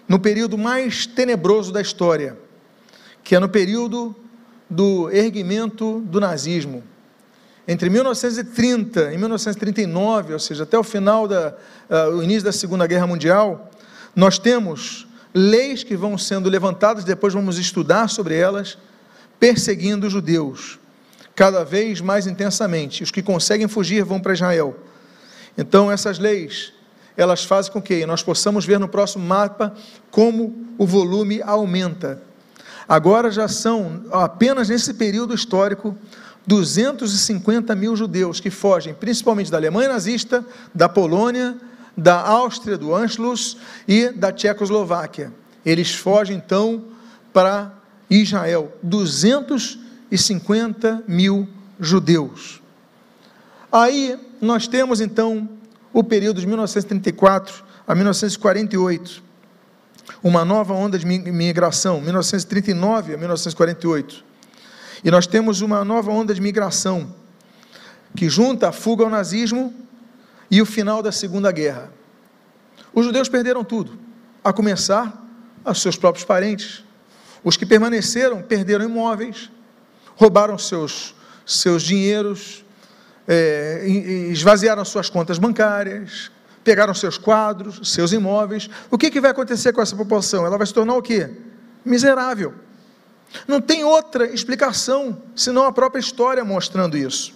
no período mais tenebroso da história, que é no período do erguimento do nazismo. Entre 1930 e 1939, ou seja, até o final da uh, o início da Segunda Guerra Mundial, nós temos leis que vão sendo levantadas, depois vamos estudar sobre elas, perseguindo os judeus, cada vez mais intensamente. Os que conseguem fugir vão para Israel. Então, essas leis elas fazem com que nós possamos ver no próximo mapa como o volume aumenta. Agora já são, apenas nesse período histórico, 250 mil judeus que fogem principalmente da Alemanha nazista, da Polônia, da Áustria, do Anschluss e da Tchecoslováquia. Eles fogem então para Israel. 250 mil judeus. Aí nós temos então o período de 1934 a 1948, uma nova onda de migração, 1939 a 1948. E nós temos uma nova onda de migração que junta a fuga ao nazismo e o final da Segunda Guerra. Os judeus perderam tudo, a começar a seus próprios parentes. Os que permaneceram perderam imóveis, roubaram seus, seus dinheiros, é, esvaziaram suas contas bancárias, pegaram seus quadros, seus imóveis. O que, que vai acontecer com essa população? Ela vai se tornar o quê? Miserável. Não tem outra explicação senão a própria história mostrando isso.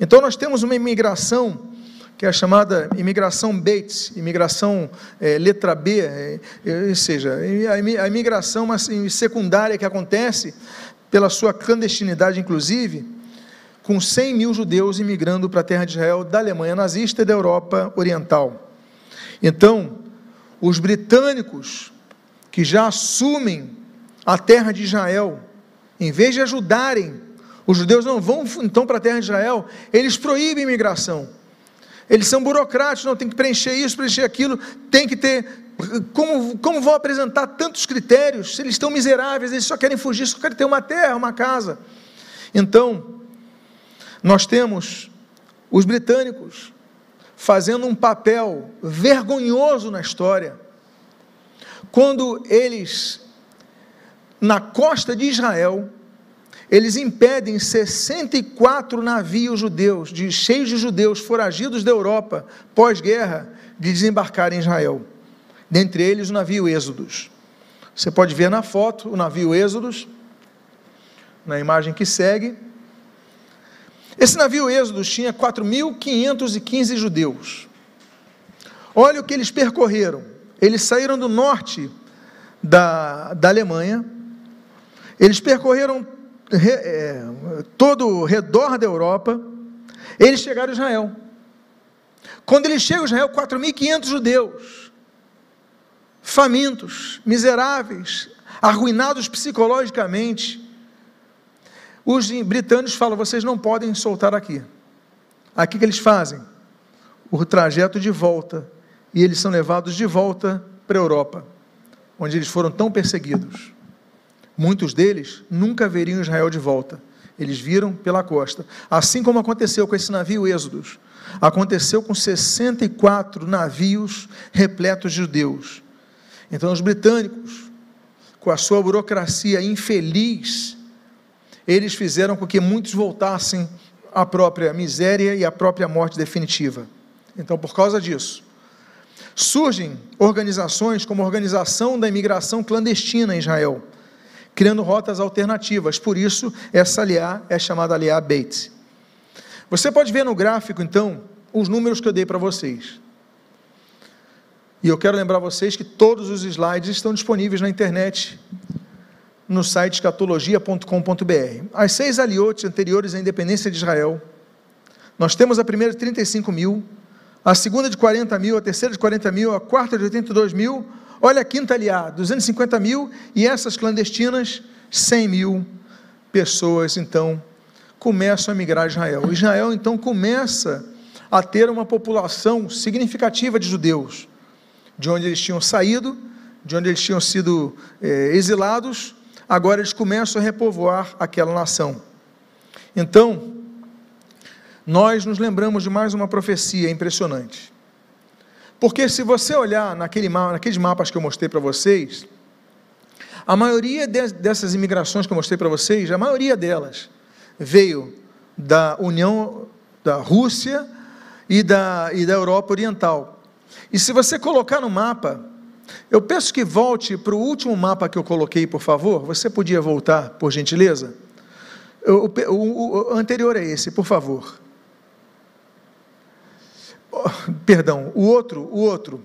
Então nós temos uma imigração que é a chamada imigração Bates, imigração é, letra B, é, é ou seja, a imigração secundária que acontece pela sua clandestinidade, inclusive, com 100 mil judeus imigrando para a terra de Israel da Alemanha nazista e da Europa Oriental. Então, os britânicos que já assumem a terra de Israel, em vez de ajudarem, os judeus não vão então para a terra de Israel, eles proíbem a imigração. Eles são burocráticos, não tem que preencher isso, preencher aquilo, tem que ter. Como, como vão apresentar tantos critérios se eles estão miseráveis, eles só querem fugir, só querem ter uma terra, uma casa. Então, nós temos os britânicos fazendo um papel vergonhoso na história, quando eles, na costa de Israel, eles impedem 64 navios judeus, de, cheios de judeus foragidos da Europa, pós-guerra, de desembarcar em Israel. Dentre eles o navio Êxodos. Você pode ver na foto o navio Êxodos, na imagem que segue. Esse navio Êxodo tinha 4.515 judeus. Olha o que eles percorreram. Eles saíram do norte da, da Alemanha, eles percorreram é, todo o redor da Europa, eles chegaram a Israel. Quando eles chegam a Israel, 4.500 judeus, famintos, miseráveis, arruinados psicologicamente. Os britânicos falam: vocês não podem soltar aqui. Aqui que eles fazem? O trajeto de volta. E eles são levados de volta para a Europa, onde eles foram tão perseguidos. Muitos deles nunca veriam Israel de volta. Eles viram pela costa. Assim como aconteceu com esse navio Êxodos. Aconteceu com 64 navios repletos de judeus. Então, os britânicos, com a sua burocracia infeliz, eles fizeram com que muitos voltassem à própria miséria e à própria morte definitiva. Então, por causa disso, surgem organizações como a Organização da Imigração Clandestina em Israel, criando rotas alternativas. Por isso, essa aliá é chamada aliá Beit. Você pode ver no gráfico, então, os números que eu dei para vocês. E eu quero lembrar vocês que todos os slides estão disponíveis na internet, no site escatologia.com.br. As seis aliotes anteriores à independência de Israel, nós temos a primeira de 35 mil, a segunda de 40 mil, a terceira de 40 mil, a quarta de 82 mil, olha a quinta aliá, 250 mil, e essas clandestinas, 100 mil pessoas, então, começam a migrar a Israel. Israel, então, começa a ter uma população significativa de judeus de onde eles tinham saído, de onde eles tinham sido é, exilados, agora eles começam a repovoar aquela nação. Então, nós nos lembramos de mais uma profecia impressionante. Porque se você olhar naquele, naqueles mapas que eu mostrei para vocês, a maioria de, dessas imigrações que eu mostrei para vocês, a maioria delas veio da União da Rússia e da, e da Europa Oriental. E se você colocar no mapa, eu peço que volte para o último mapa que eu coloquei, por favor. Você podia voltar, por gentileza? O, o, o anterior é esse, por favor. Oh, perdão, o outro, o outro.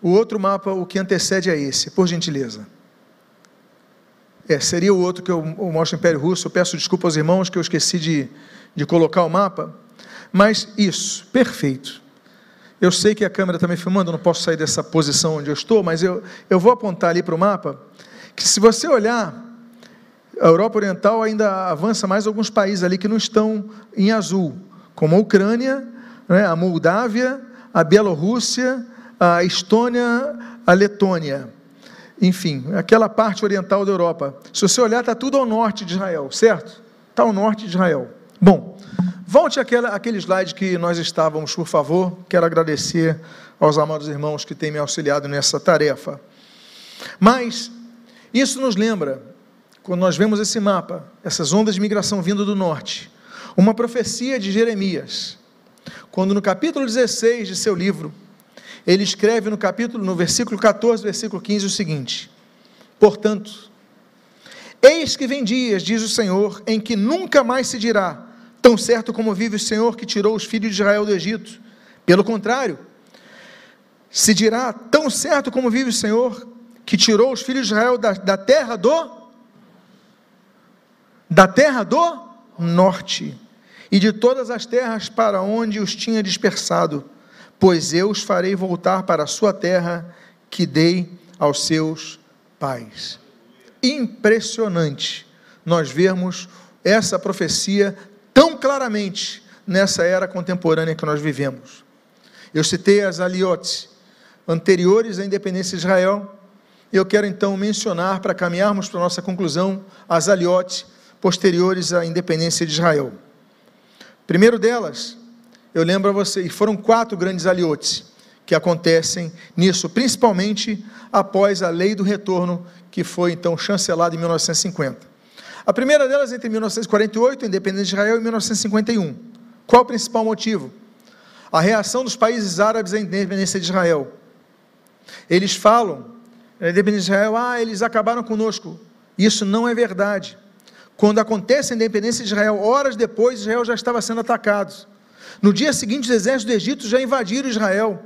O outro mapa, o que antecede é esse, por gentileza. É, seria o outro que eu, eu mostro o Império Russo. Eu peço desculpa aos irmãos que eu esqueci de, de colocar o mapa. Mas isso, perfeito. Eu sei que a câmera está me filmando, eu não posso sair dessa posição onde eu estou, mas eu, eu vou apontar ali para o mapa, que se você olhar, a Europa Oriental ainda avança mais alguns países ali que não estão em azul, como a Ucrânia, né, a Moldávia, a Bielorrússia, a Estônia, a Letônia. Enfim, aquela parte oriental da Europa. Se você olhar, está tudo ao norte de Israel, certo? Está ao norte de Israel. Bom, Volte àquela, àquele slide que nós estávamos, por favor. Quero agradecer aos amados irmãos que têm me auxiliado nessa tarefa. Mas isso nos lembra, quando nós vemos esse mapa, essas ondas de migração vindo do norte, uma profecia de Jeremias, quando no capítulo 16 de seu livro, ele escreve no capítulo, no versículo 14, versículo 15, o seguinte: Portanto, eis que vem dias, diz o Senhor, em que nunca mais se dirá, tão certo como vive o Senhor que tirou os filhos de Israel do Egito. Pelo contrário, se dirá, tão certo como vive o Senhor que tirou os filhos de Israel da, da terra do da terra do norte e de todas as terras para onde os tinha dispersado, pois eu os farei voltar para a sua terra que dei aos seus pais. Impressionante nós vermos essa profecia tão claramente nessa era contemporânea que nós vivemos. Eu citei as aliotes anteriores à independência de Israel. Eu quero então mencionar, para caminharmos para a nossa conclusão, as aliotes posteriores à independência de Israel. Primeiro delas, eu lembro a você, e foram quatro grandes aliotes que acontecem nisso, principalmente após a lei do retorno, que foi então chancelada em 1950. A primeira delas entre 1948, a independência de Israel, e 1951. Qual o principal motivo? A reação dos países árabes à independência de Israel. Eles falam, a independência de Israel, ah, eles acabaram conosco. Isso não é verdade. Quando acontece a independência de Israel, horas depois, Israel já estava sendo atacado. No dia seguinte, os exércitos do Egito já invadiram Israel.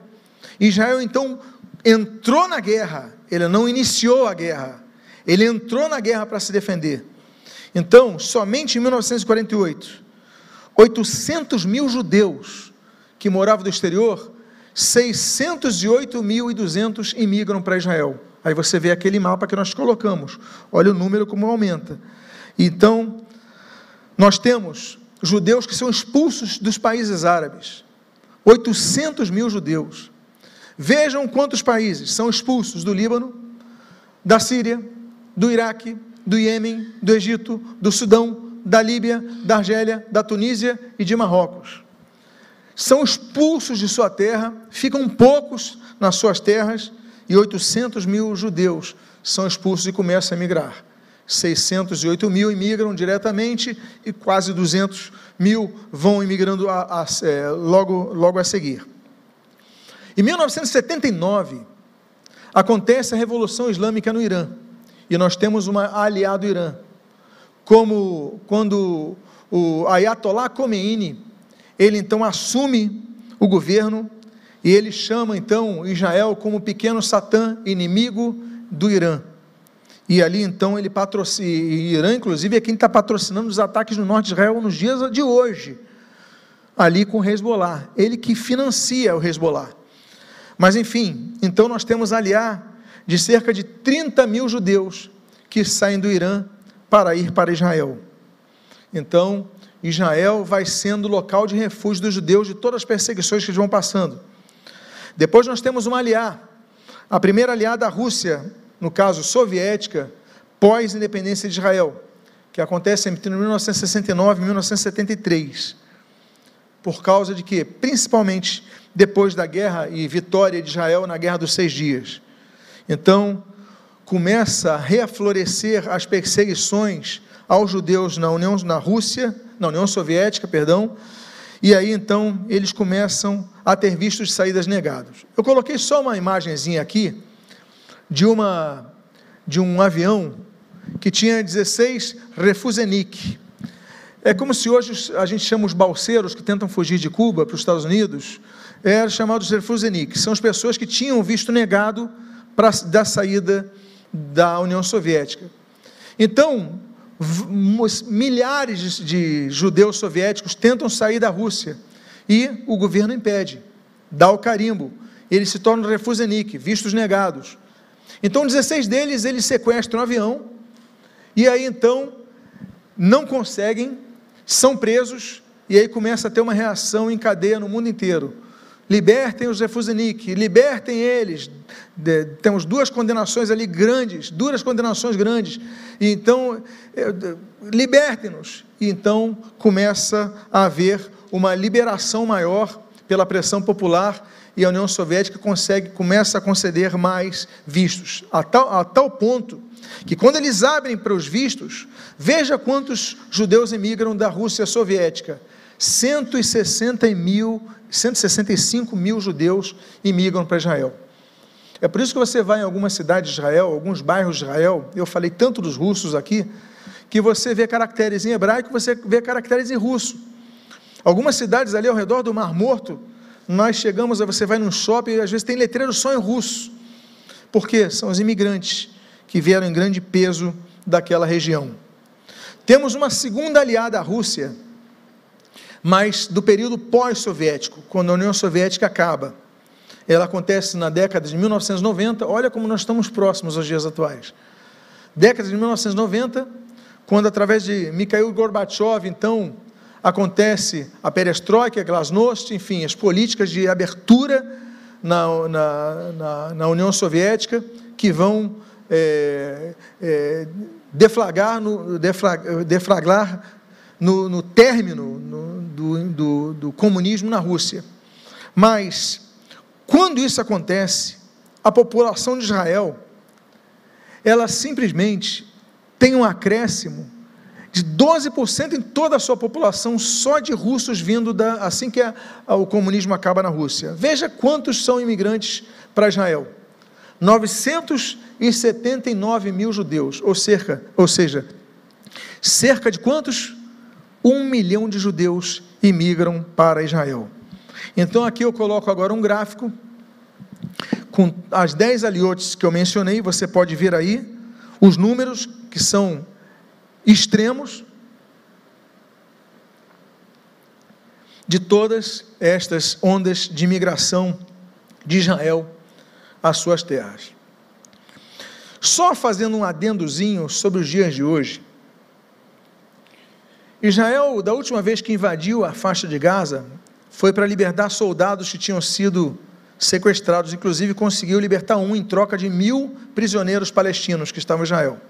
Israel então entrou na guerra, ele não iniciou a guerra, ele entrou na guerra para se defender. Então, somente em 1948, 800 mil judeus que moravam do exterior, 608.200 imigram para Israel. Aí você vê aquele mapa que nós colocamos. Olha o número como aumenta. Então, nós temos judeus que são expulsos dos países árabes. 800 mil judeus. Vejam quantos países são expulsos do Líbano, da Síria, do Iraque, do Iêmen, do Egito, do Sudão, da Líbia, da Argélia, da Tunísia e de Marrocos. São expulsos de sua terra, ficam poucos nas suas terras e 800 mil judeus são expulsos e começam a migrar. 608 mil imigram diretamente e quase 200 mil vão imigrando a, a, é, logo, logo a seguir. Em 1979, acontece a Revolução Islâmica no Irã, e nós temos uma aliado Irã, como quando o Ayatollah Khomeini, ele então assume o governo e ele chama então Israel como pequeno Satã, inimigo do Irã. E ali então ele patrocina, e Irã inclusive é quem está patrocinando os ataques no norte de Israel nos dias de hoje, ali com o Hezbollah, ele que financia o Hezbollah. Mas enfim, então nós temos aliar de cerca de 30 mil judeus que saem do Irã para ir para Israel. Então, Israel vai sendo local de refúgio dos judeus de todas as perseguições que eles vão passando. Depois nós temos uma aliar, a primeira aliada da Rússia, no caso soviética, pós-independência de Israel, que acontece entre 1969 e 1973. Por causa de que, principalmente depois da guerra e vitória de Israel na Guerra dos Seis Dias. Então, começa a reaflorescer as perseguições aos judeus na União, na Rússia, na União Soviética, perdão, e aí então eles começam a ter vistos saídas negados. Eu coloquei só uma imagenzinha aqui de uma de um avião que tinha 16 refusenik. É como se hoje a gente chama os balseiros que tentam fugir de Cuba para os Estados Unidos, eram chamados refusenik, são as pessoas que tinham visto negado para da saída da União Soviética. Então, milhares de, de judeus soviéticos tentam sair da Rússia e o governo impede, dá o carimbo. Eles se tornam refusenik, vistos negados. Então, 16 deles eles sequestram um avião e aí então não conseguem, são presos e aí começa a ter uma reação em cadeia no mundo inteiro. Libertem os refusenik, libertem eles. De, temos duas condenações ali grandes, duras condenações grandes. E então, libertem-nos. E então começa a haver uma liberação maior pela pressão popular e a União Soviética consegue, começa a conceder mais vistos, a tal, a tal ponto que quando eles abrem para os vistos, veja quantos judeus emigram da Rússia Soviética, 160 mil 165 mil judeus imigram para Israel. É por isso que você vai em algumas cidades de Israel, alguns bairros de Israel, eu falei tanto dos russos aqui, que você vê caracteres em hebraico, você vê caracteres em russo. Algumas cidades ali ao redor do Mar Morto, nós chegamos, você vai num shopping às vezes tem letreiro só em russo. Por quê? São os imigrantes que vieram em grande peso daquela região. Temos uma segunda aliada à Rússia, mas do período pós-soviético, quando a União Soviética acaba. Ela acontece na década de 1990, olha como nós estamos próximos aos dias atuais. Década de 1990, quando através de Mikhail Gorbachev, então, acontece a perestroika, a glasnost, enfim, as políticas de abertura na, na, na, na União Soviética, que vão é, é, deflagrar, no, no, no término no, do, do, do comunismo na Rússia. Mas, quando isso acontece, a população de Israel, ela simplesmente tem um acréscimo de 12% em toda a sua população só de russos vindo da, assim que a, a, o comunismo acaba na Rússia. Veja quantos são imigrantes para Israel. 979 mil judeus, ou cerca, ou seja, cerca de quantos? Um milhão de judeus imigram para Israel. Então aqui eu coloco agora um gráfico com as dez aliotes que eu mencionei, você pode ver aí os números que são extremos de todas estas ondas de migração de Israel às suas terras. Só fazendo um adendozinho sobre os dias de hoje. Israel, da última vez que invadiu a faixa de Gaza, foi para libertar soldados que tinham sido sequestrados, inclusive conseguiu libertar um em troca de mil prisioneiros palestinos que estavam em Israel.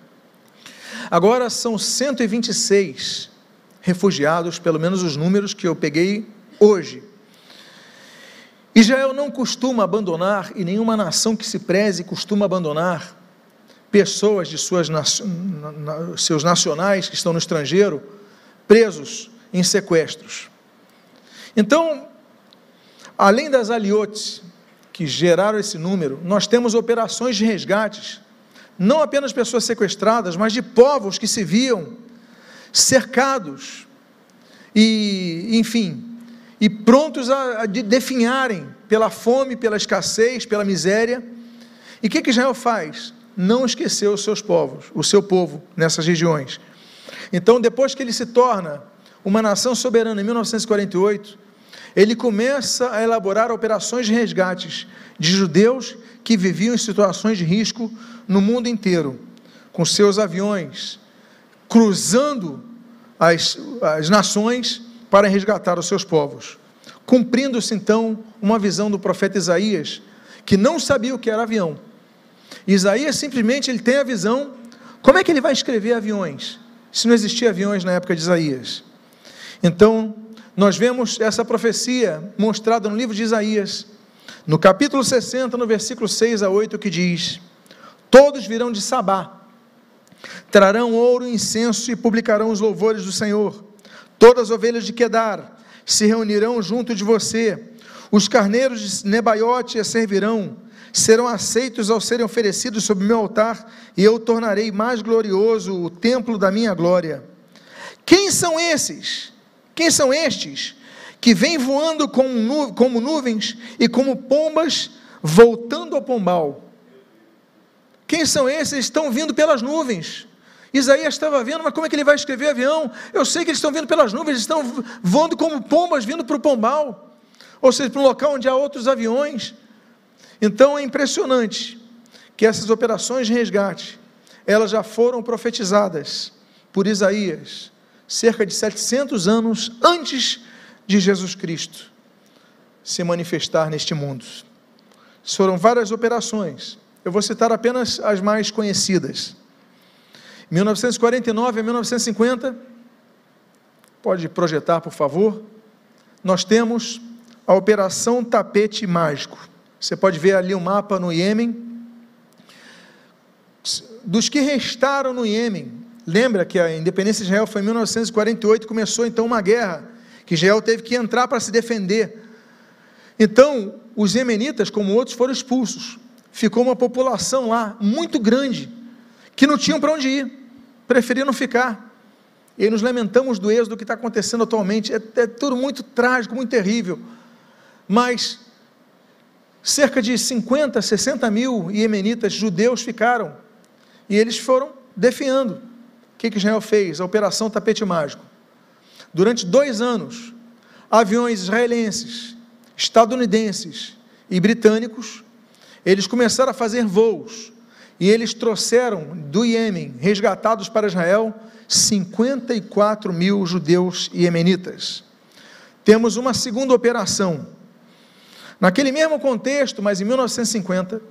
Agora são 126 refugiados, pelo menos os números que eu peguei hoje. Israel não costuma abandonar, e nenhuma nação que se preze costuma abandonar, pessoas de suas, seus nacionais que estão no estrangeiro, presos em sequestros. Então, além das aliotes que geraram esse número, nós temos operações de resgates, não apenas pessoas sequestradas, mas de povos que se viam cercados e, enfim, e prontos a, a definharem pela fome, pela escassez, pela miséria. E o que, que Israel faz? Não esqueceu os seus povos, o seu povo nessas regiões. Então, depois que ele se torna uma nação soberana em 1948, ele começa a elaborar operações de resgates de judeus que viviam em situações de risco no mundo inteiro, com seus aviões, cruzando as, as nações para resgatar os seus povos. Cumprindo-se então uma visão do profeta Isaías, que não sabia o que era avião. Isaías simplesmente ele tem a visão, como é que ele vai escrever aviões? Se não existia aviões na época de Isaías. Então, nós vemos essa profecia mostrada no livro de Isaías, no capítulo 60, no versículo 6 a 8, que diz: Todos virão de Sabá, trarão ouro e incenso e publicarão os louvores do Senhor. Todas as ovelhas de Quedar se reunirão junto de você, os carneiros de Nebaiote a servirão, serão aceitos ao serem oferecidos sobre meu altar, e eu tornarei mais glorioso o templo da minha glória. Quem são esses? Quem são estes que vêm voando como, como nuvens e como pombas voltando ao pombal? Quem são esses? Estão vindo pelas nuvens. Isaías estava vendo, mas como é que ele vai escrever avião? Eu sei que eles estão vindo pelas nuvens, estão voando como pombas vindo para o pombal, ou seja, para um local onde há outros aviões. Então é impressionante que essas operações de resgate, elas já foram profetizadas por Isaías cerca de 700 anos antes de Jesus Cristo se manifestar neste mundo. Foram várias operações. Eu vou citar apenas as mais conhecidas. 1949 a 1950, pode projetar, por favor. Nós temos a Operação Tapete Mágico. Você pode ver ali o um mapa no Iêmen. Dos que restaram no Iêmen, Lembra que a independência de Israel foi em 1948, começou então uma guerra, que Israel teve que entrar para se defender. Então, os yemenitas, como outros, foram expulsos. Ficou uma população lá muito grande, que não tinham para onde ir, preferiram ficar. E nos lamentamos do êxodo que está acontecendo atualmente. É, é tudo muito trágico, muito terrível. Mas cerca de 50, 60 mil iemenitas judeus ficaram. E eles foram defiando que, que Israel fez? A Operação Tapete Mágico. Durante dois anos, aviões israelenses, estadunidenses e britânicos, eles começaram a fazer voos e eles trouxeram do Iêmen, resgatados para Israel, 54 mil judeus iemenitas. Temos uma segunda operação. Naquele mesmo contexto, mas em 1950,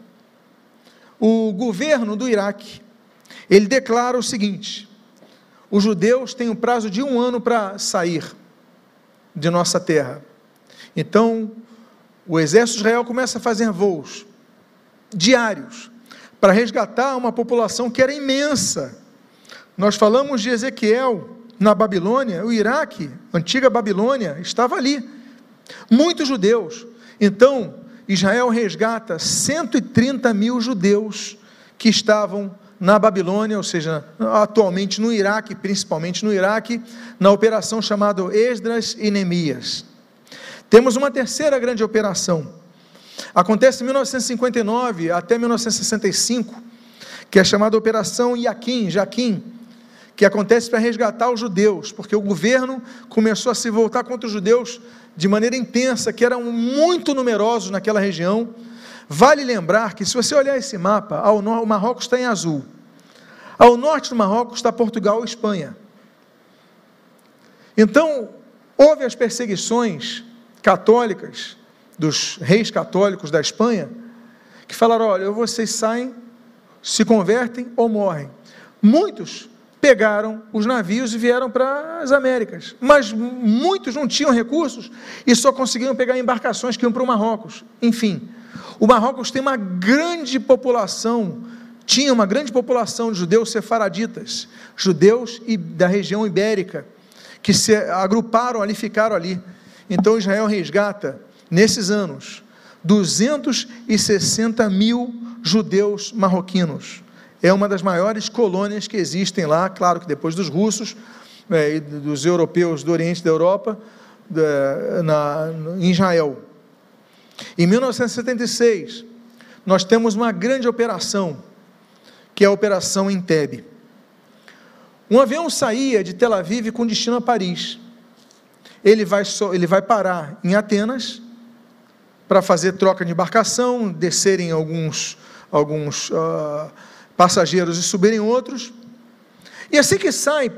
o governo do Iraque, ele declara o seguinte: os judeus têm um prazo de um ano para sair de nossa terra. Então, o exército Israel começa a fazer voos diários para resgatar uma população que era imensa. Nós falamos de Ezequiel na Babilônia, o Iraque, antiga Babilônia, estava ali. Muitos judeus. Então, Israel resgata 130 mil judeus que estavam na Babilônia, ou seja, atualmente no Iraque, principalmente no Iraque, na operação chamada Esdras e Neemias. Temos uma terceira grande operação. Acontece em 1959 até 1965, que é chamada Operação Iaquim, Jaquim, que acontece para resgatar os judeus, porque o governo começou a se voltar contra os judeus de maneira intensa, que eram muito numerosos naquela região. Vale lembrar que, se você olhar esse mapa, ao o Marrocos está em azul. Ao norte do Marrocos está Portugal e Espanha. Então, houve as perseguições católicas dos reis católicos da Espanha, que falaram: olha, vocês saem, se convertem ou morrem. Muitos pegaram os navios e vieram para as Américas, mas muitos não tinham recursos e só conseguiam pegar embarcações que iam para o Marrocos. Enfim, o Marrocos tem uma grande população, tinha uma grande população de judeus sefaraditas, judeus da região ibérica, que se agruparam ali, ficaram ali. Então Israel resgata nesses anos, 260 mil judeus marroquinos. É uma das maiores colônias que existem lá, claro que depois dos russos é, e dos europeus do Oriente da Europa, da, na, em Israel. Em 1976, nós temos uma grande operação, que é a Operação Entebbe. Um avião saía de Tel Aviv com destino a Paris. Ele vai, ele vai parar em Atenas para fazer troca de embarcação, descerem alguns, alguns uh, passageiros e subirem outros. E assim que sai,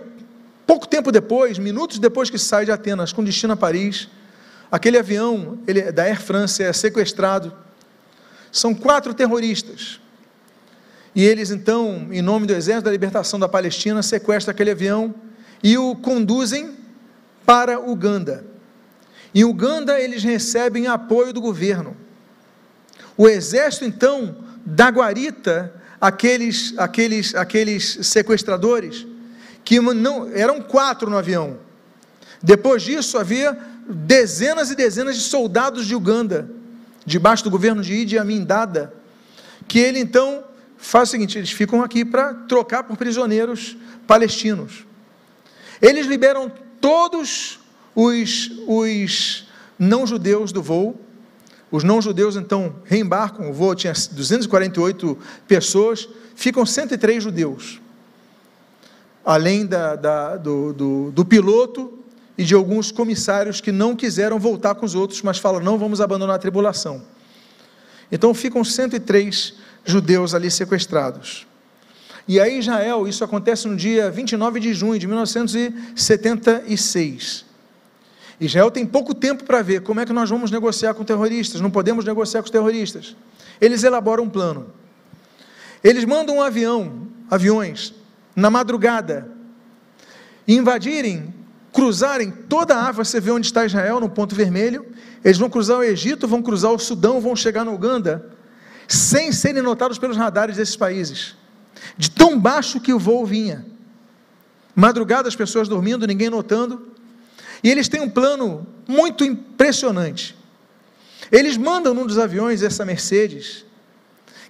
pouco tempo depois, minutos depois que sai de Atenas com destino a Paris, aquele avião ele, da Air France é sequestrado. São quatro terroristas. E eles então, em nome do Exército da Libertação da Palestina, sequestram aquele avião e o conduzem para Uganda. Em Uganda, eles recebem apoio do governo. O exército, então, da guarita aqueles, aqueles, aqueles sequestradores, que não, eram quatro no avião. Depois disso, havia dezenas e dezenas de soldados de Uganda, debaixo do governo de Idi Amin Dada, que ele então faz o seguinte: eles ficam aqui para trocar por prisioneiros palestinos. Eles liberam todos os, os não-judeus do voo. Os não-judeus então reembarcam, o voo tinha 248 pessoas, ficam 103 judeus. Além da, da, do, do, do piloto e de alguns comissários que não quiseram voltar com os outros, mas falam: não vamos abandonar a tribulação. Então ficam 103 judeus ali sequestrados. E aí, Israel, isso acontece no dia 29 de junho de 1976. Israel tem pouco tempo para ver como é que nós vamos negociar com terroristas, não podemos negociar com os terroristas. Eles elaboram um plano. Eles mandam um avião, aviões, na madrugada, invadirem, cruzarem toda a África, você vê onde está Israel, no ponto vermelho, eles vão cruzar o Egito, vão cruzar o Sudão, vão chegar no Uganda, sem serem notados pelos radares desses países, de tão baixo que o voo vinha. Madrugada, as pessoas dormindo, ninguém notando, e eles têm um plano muito impressionante. Eles mandam num dos aviões essa Mercedes,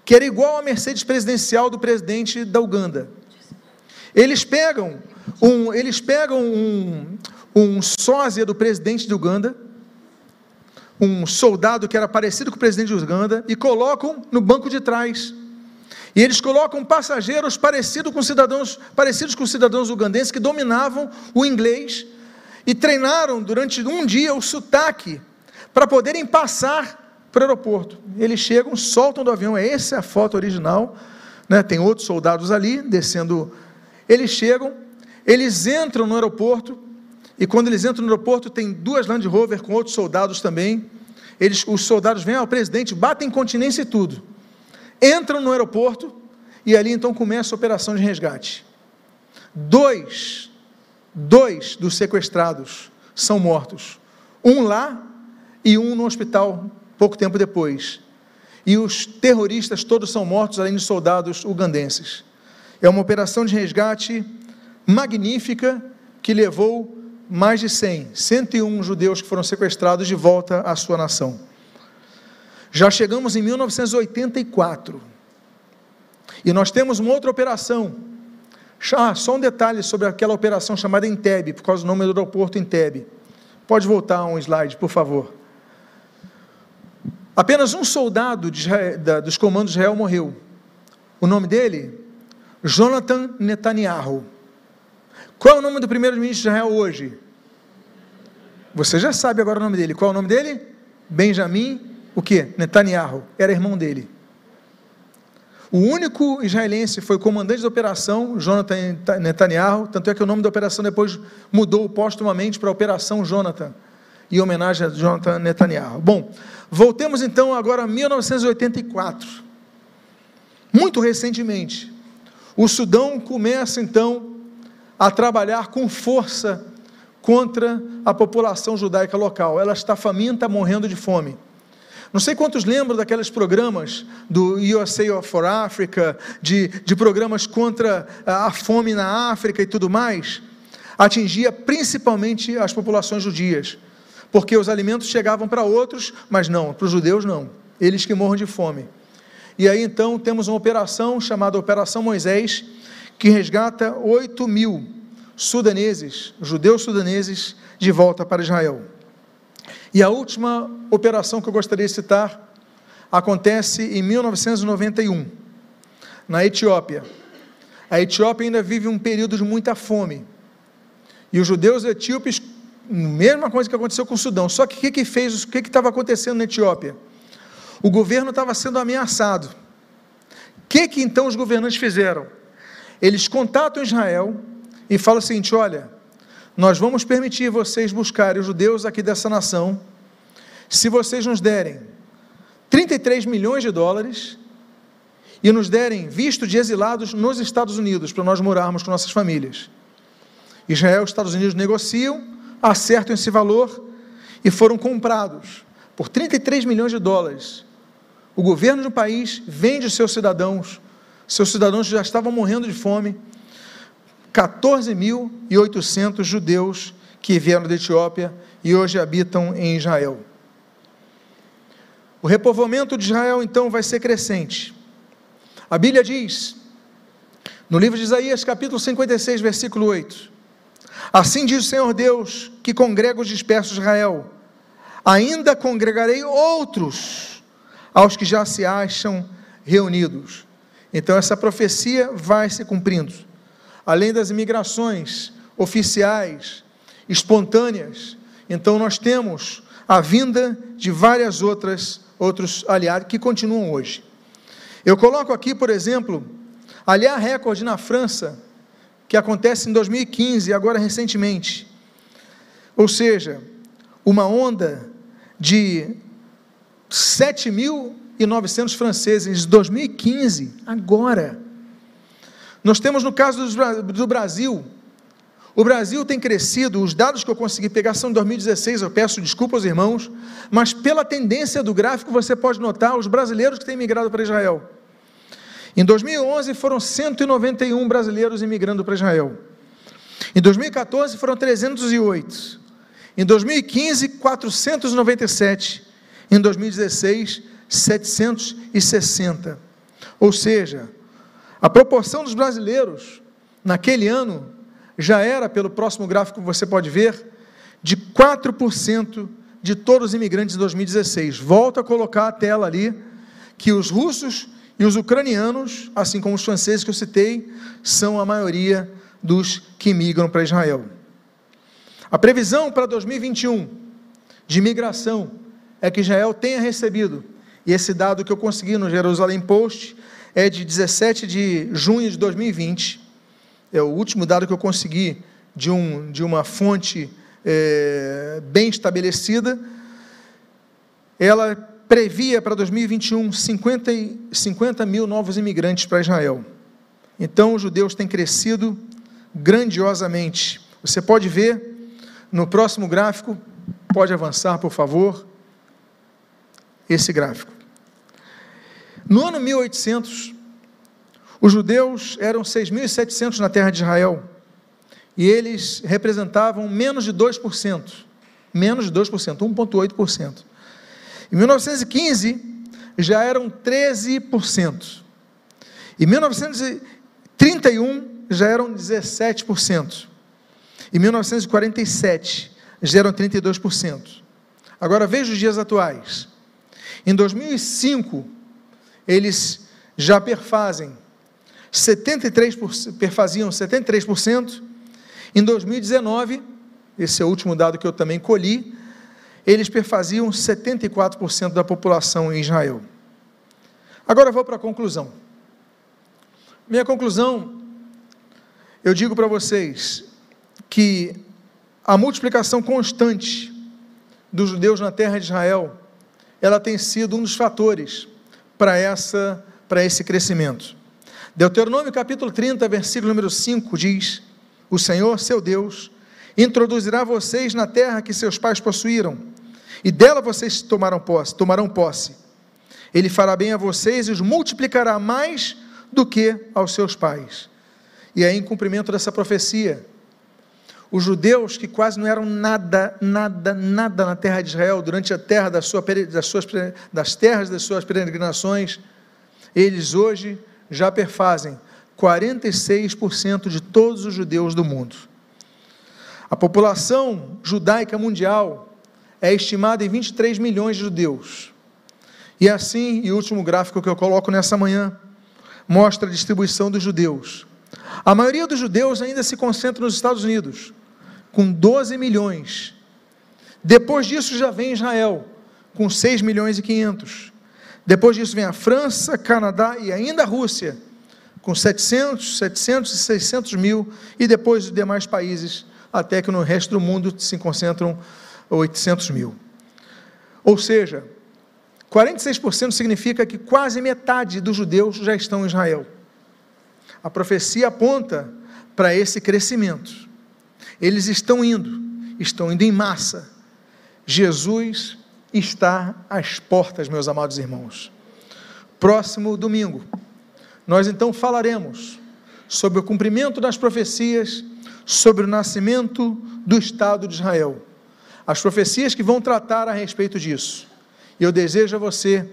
que era igual à Mercedes presidencial do presidente da Uganda. Eles pegam um, eles pegam um, um sósia do presidente de Uganda, um soldado que era parecido com o presidente de Uganda, e colocam no banco de trás. E eles colocam passageiros parecidos com cidadãos, parecidos com cidadãos ugandenses que dominavam o inglês e treinaram durante um dia o sotaque para poderem passar para o aeroporto. Eles chegam, soltam do avião, essa é a foto original, né? tem outros soldados ali descendo. Eles chegam, eles entram no aeroporto, e quando eles entram no aeroporto, tem duas Land Rover com outros soldados também. Eles, os soldados vêm ao presidente, batem continência e tudo. Entram no aeroporto e ali então começa a operação de resgate. Dois dois dos sequestrados são mortos. Um lá e um no hospital pouco tempo depois. E os terroristas todos são mortos, além de soldados ugandenses. É uma operação de resgate magnífica que levou mais de 100, 101 judeus que foram sequestrados de volta à sua nação. Já chegamos em 1984. E nós temos uma outra operação ah, só um detalhe sobre aquela operação chamada Entebbe, por causa do nome do aeroporto Entebbe. Pode voltar um slide, por favor. apenas um soldado Israel, da, dos comandos de Israel morreu. O nome dele? Jonathan Netanyahu. Qual é o nome do primeiro-ministro de Israel hoje? Você já sabe agora o nome dele. Qual é o nome dele? Benjamin, o que? Netanyahu. Era irmão dele. O único israelense foi comandante da operação, Jonathan Netanyahu, tanto é que o nome da operação depois mudou postumamente para Operação Jonathan, em homenagem a Jonathan Netanyahu. Bom, voltemos então agora a 1984. Muito recentemente, o Sudão começa então a trabalhar com força contra a população judaica local. Ela está faminta, morrendo de fome. Não sei quantos lembram daqueles programas do USA for Africa, de, de programas contra a fome na África e tudo mais. Atingia principalmente as populações judias, porque os alimentos chegavam para outros, mas não, para os judeus não, eles que morram de fome. E aí então temos uma operação chamada Operação Moisés, que resgata 8 mil sudaneses, judeus sudaneses, de volta para Israel. E a última operação que eu gostaria de citar acontece em 1991, na Etiópia. A Etiópia ainda vive um período de muita fome. E os judeus etíopes, mesma coisa que aconteceu com o Sudão. Só que o que, que fez, o que estava acontecendo na Etiópia? O governo estava sendo ameaçado. O que, que então os governantes fizeram? Eles contatam Israel e falam o seguinte: olha, nós vamos permitir vocês buscarem os judeus aqui dessa nação, se vocês nos derem 33 milhões de dólares e nos derem visto de exilados nos Estados Unidos, para nós morarmos com nossas famílias. Israel e os Estados Unidos negociam, acertam esse valor e foram comprados por 33 milhões de dólares. O governo do país vende seus cidadãos, seus cidadãos já estavam morrendo de fome 14.800 judeus que vieram da Etiópia e hoje habitam em Israel. O repovoamento de Israel então vai ser crescente. A Bíblia diz, no livro de Isaías, capítulo 56, versículo 8: Assim diz o Senhor Deus, que congrega os dispersos de Israel, ainda congregarei outros aos que já se acham reunidos. Então essa profecia vai se cumprindo além das imigrações oficiais, espontâneas. Então nós temos a vinda de várias outras outros aliados que continuam hoje. Eu coloco aqui, por exemplo, aliar recorde na França, que acontece em 2015, agora recentemente. Ou seja, uma onda de 7.900 franceses em 2015, agora. Nós temos no caso do Brasil, o Brasil tem crescido, os dados que eu consegui pegar são de 2016, eu peço desculpa aos irmãos, mas pela tendência do gráfico você pode notar os brasileiros que têm migrado para Israel. Em 2011 foram 191 brasileiros imigrando para Israel. Em 2014 foram 308. Em 2015, 497. Em 2016, 760. Ou seja, a proporção dos brasileiros naquele ano já era, pelo próximo gráfico que você pode ver, de 4% de todos os imigrantes de 2016. Volto a colocar a tela ali, que os russos e os ucranianos, assim como os franceses que eu citei, são a maioria dos que migram para Israel. A previsão para 2021 de imigração é que Israel tenha recebido, e esse dado que eu consegui no Jerusalém Post, é de 17 de junho de 2020. É o último dado que eu consegui de, um, de uma fonte é, bem estabelecida. Ela previa para 2021 50, 50 mil novos imigrantes para Israel. Então, os judeus têm crescido grandiosamente. Você pode ver no próximo gráfico, pode avançar, por favor, esse gráfico. No ano 1800, os judeus eram 6.700 na terra de Israel e eles representavam menos de 2%, menos de 2%, 1,8%. Em 1915, já eram 13%. Em 1931, já eram 17%. Em 1947, já eram 32%. Agora veja os dias atuais. Em 2005, eles já perfazem 73%, perfaziam 73%. Em 2019, esse é o último dado que eu também colhi, eles perfaziam 74% da população em Israel. Agora vou para a conclusão. Minha conclusão, eu digo para vocês que a multiplicação constante dos judeus na terra de Israel, ela tem sido um dos fatores para essa para esse crescimento. Deuteronômio capítulo 30, versículo número 5 diz: O Senhor, seu Deus, introduzirá vocês na terra que seus pais possuíram, e dela vocês tomarão posse, tomarão posse. Ele fará bem a vocês e os multiplicará mais do que aos seus pais. E aí, em cumprimento dessa profecia, os judeus que quase não eram nada, nada, nada na terra de Israel, durante a terra das, sua, das, suas, das terras das suas peregrinações, eles hoje já perfazem 46% de todos os judeus do mundo. A população judaica mundial é estimada em 23 milhões de judeus. E assim, e o último gráfico que eu coloco nessa manhã, mostra a distribuição dos judeus. A maioria dos judeus ainda se concentra nos Estados Unidos com 12 milhões. Depois disso já vem Israel, com 6 milhões e 500. Depois disso vem a França, Canadá e ainda a Rússia, com 700, 700 e 600 mil, e depois os demais países, até que no resto do mundo se concentram 800 mil. Ou seja, 46% significa que quase metade dos judeus já estão em Israel. A profecia aponta para esse crescimento. Eles estão indo, estão indo em massa. Jesus está às portas, meus amados irmãos. Próximo domingo, nós então falaremos sobre o cumprimento das profecias sobre o nascimento do Estado de Israel. As profecias que vão tratar a respeito disso. E eu desejo a você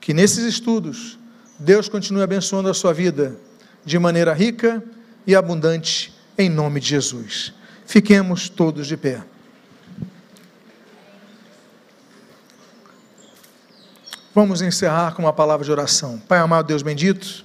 que nesses estudos Deus continue abençoando a sua vida de maneira rica e abundante, em nome de Jesus. Fiquemos todos de pé. Vamos encerrar com uma palavra de oração. Pai amado, Deus bendito.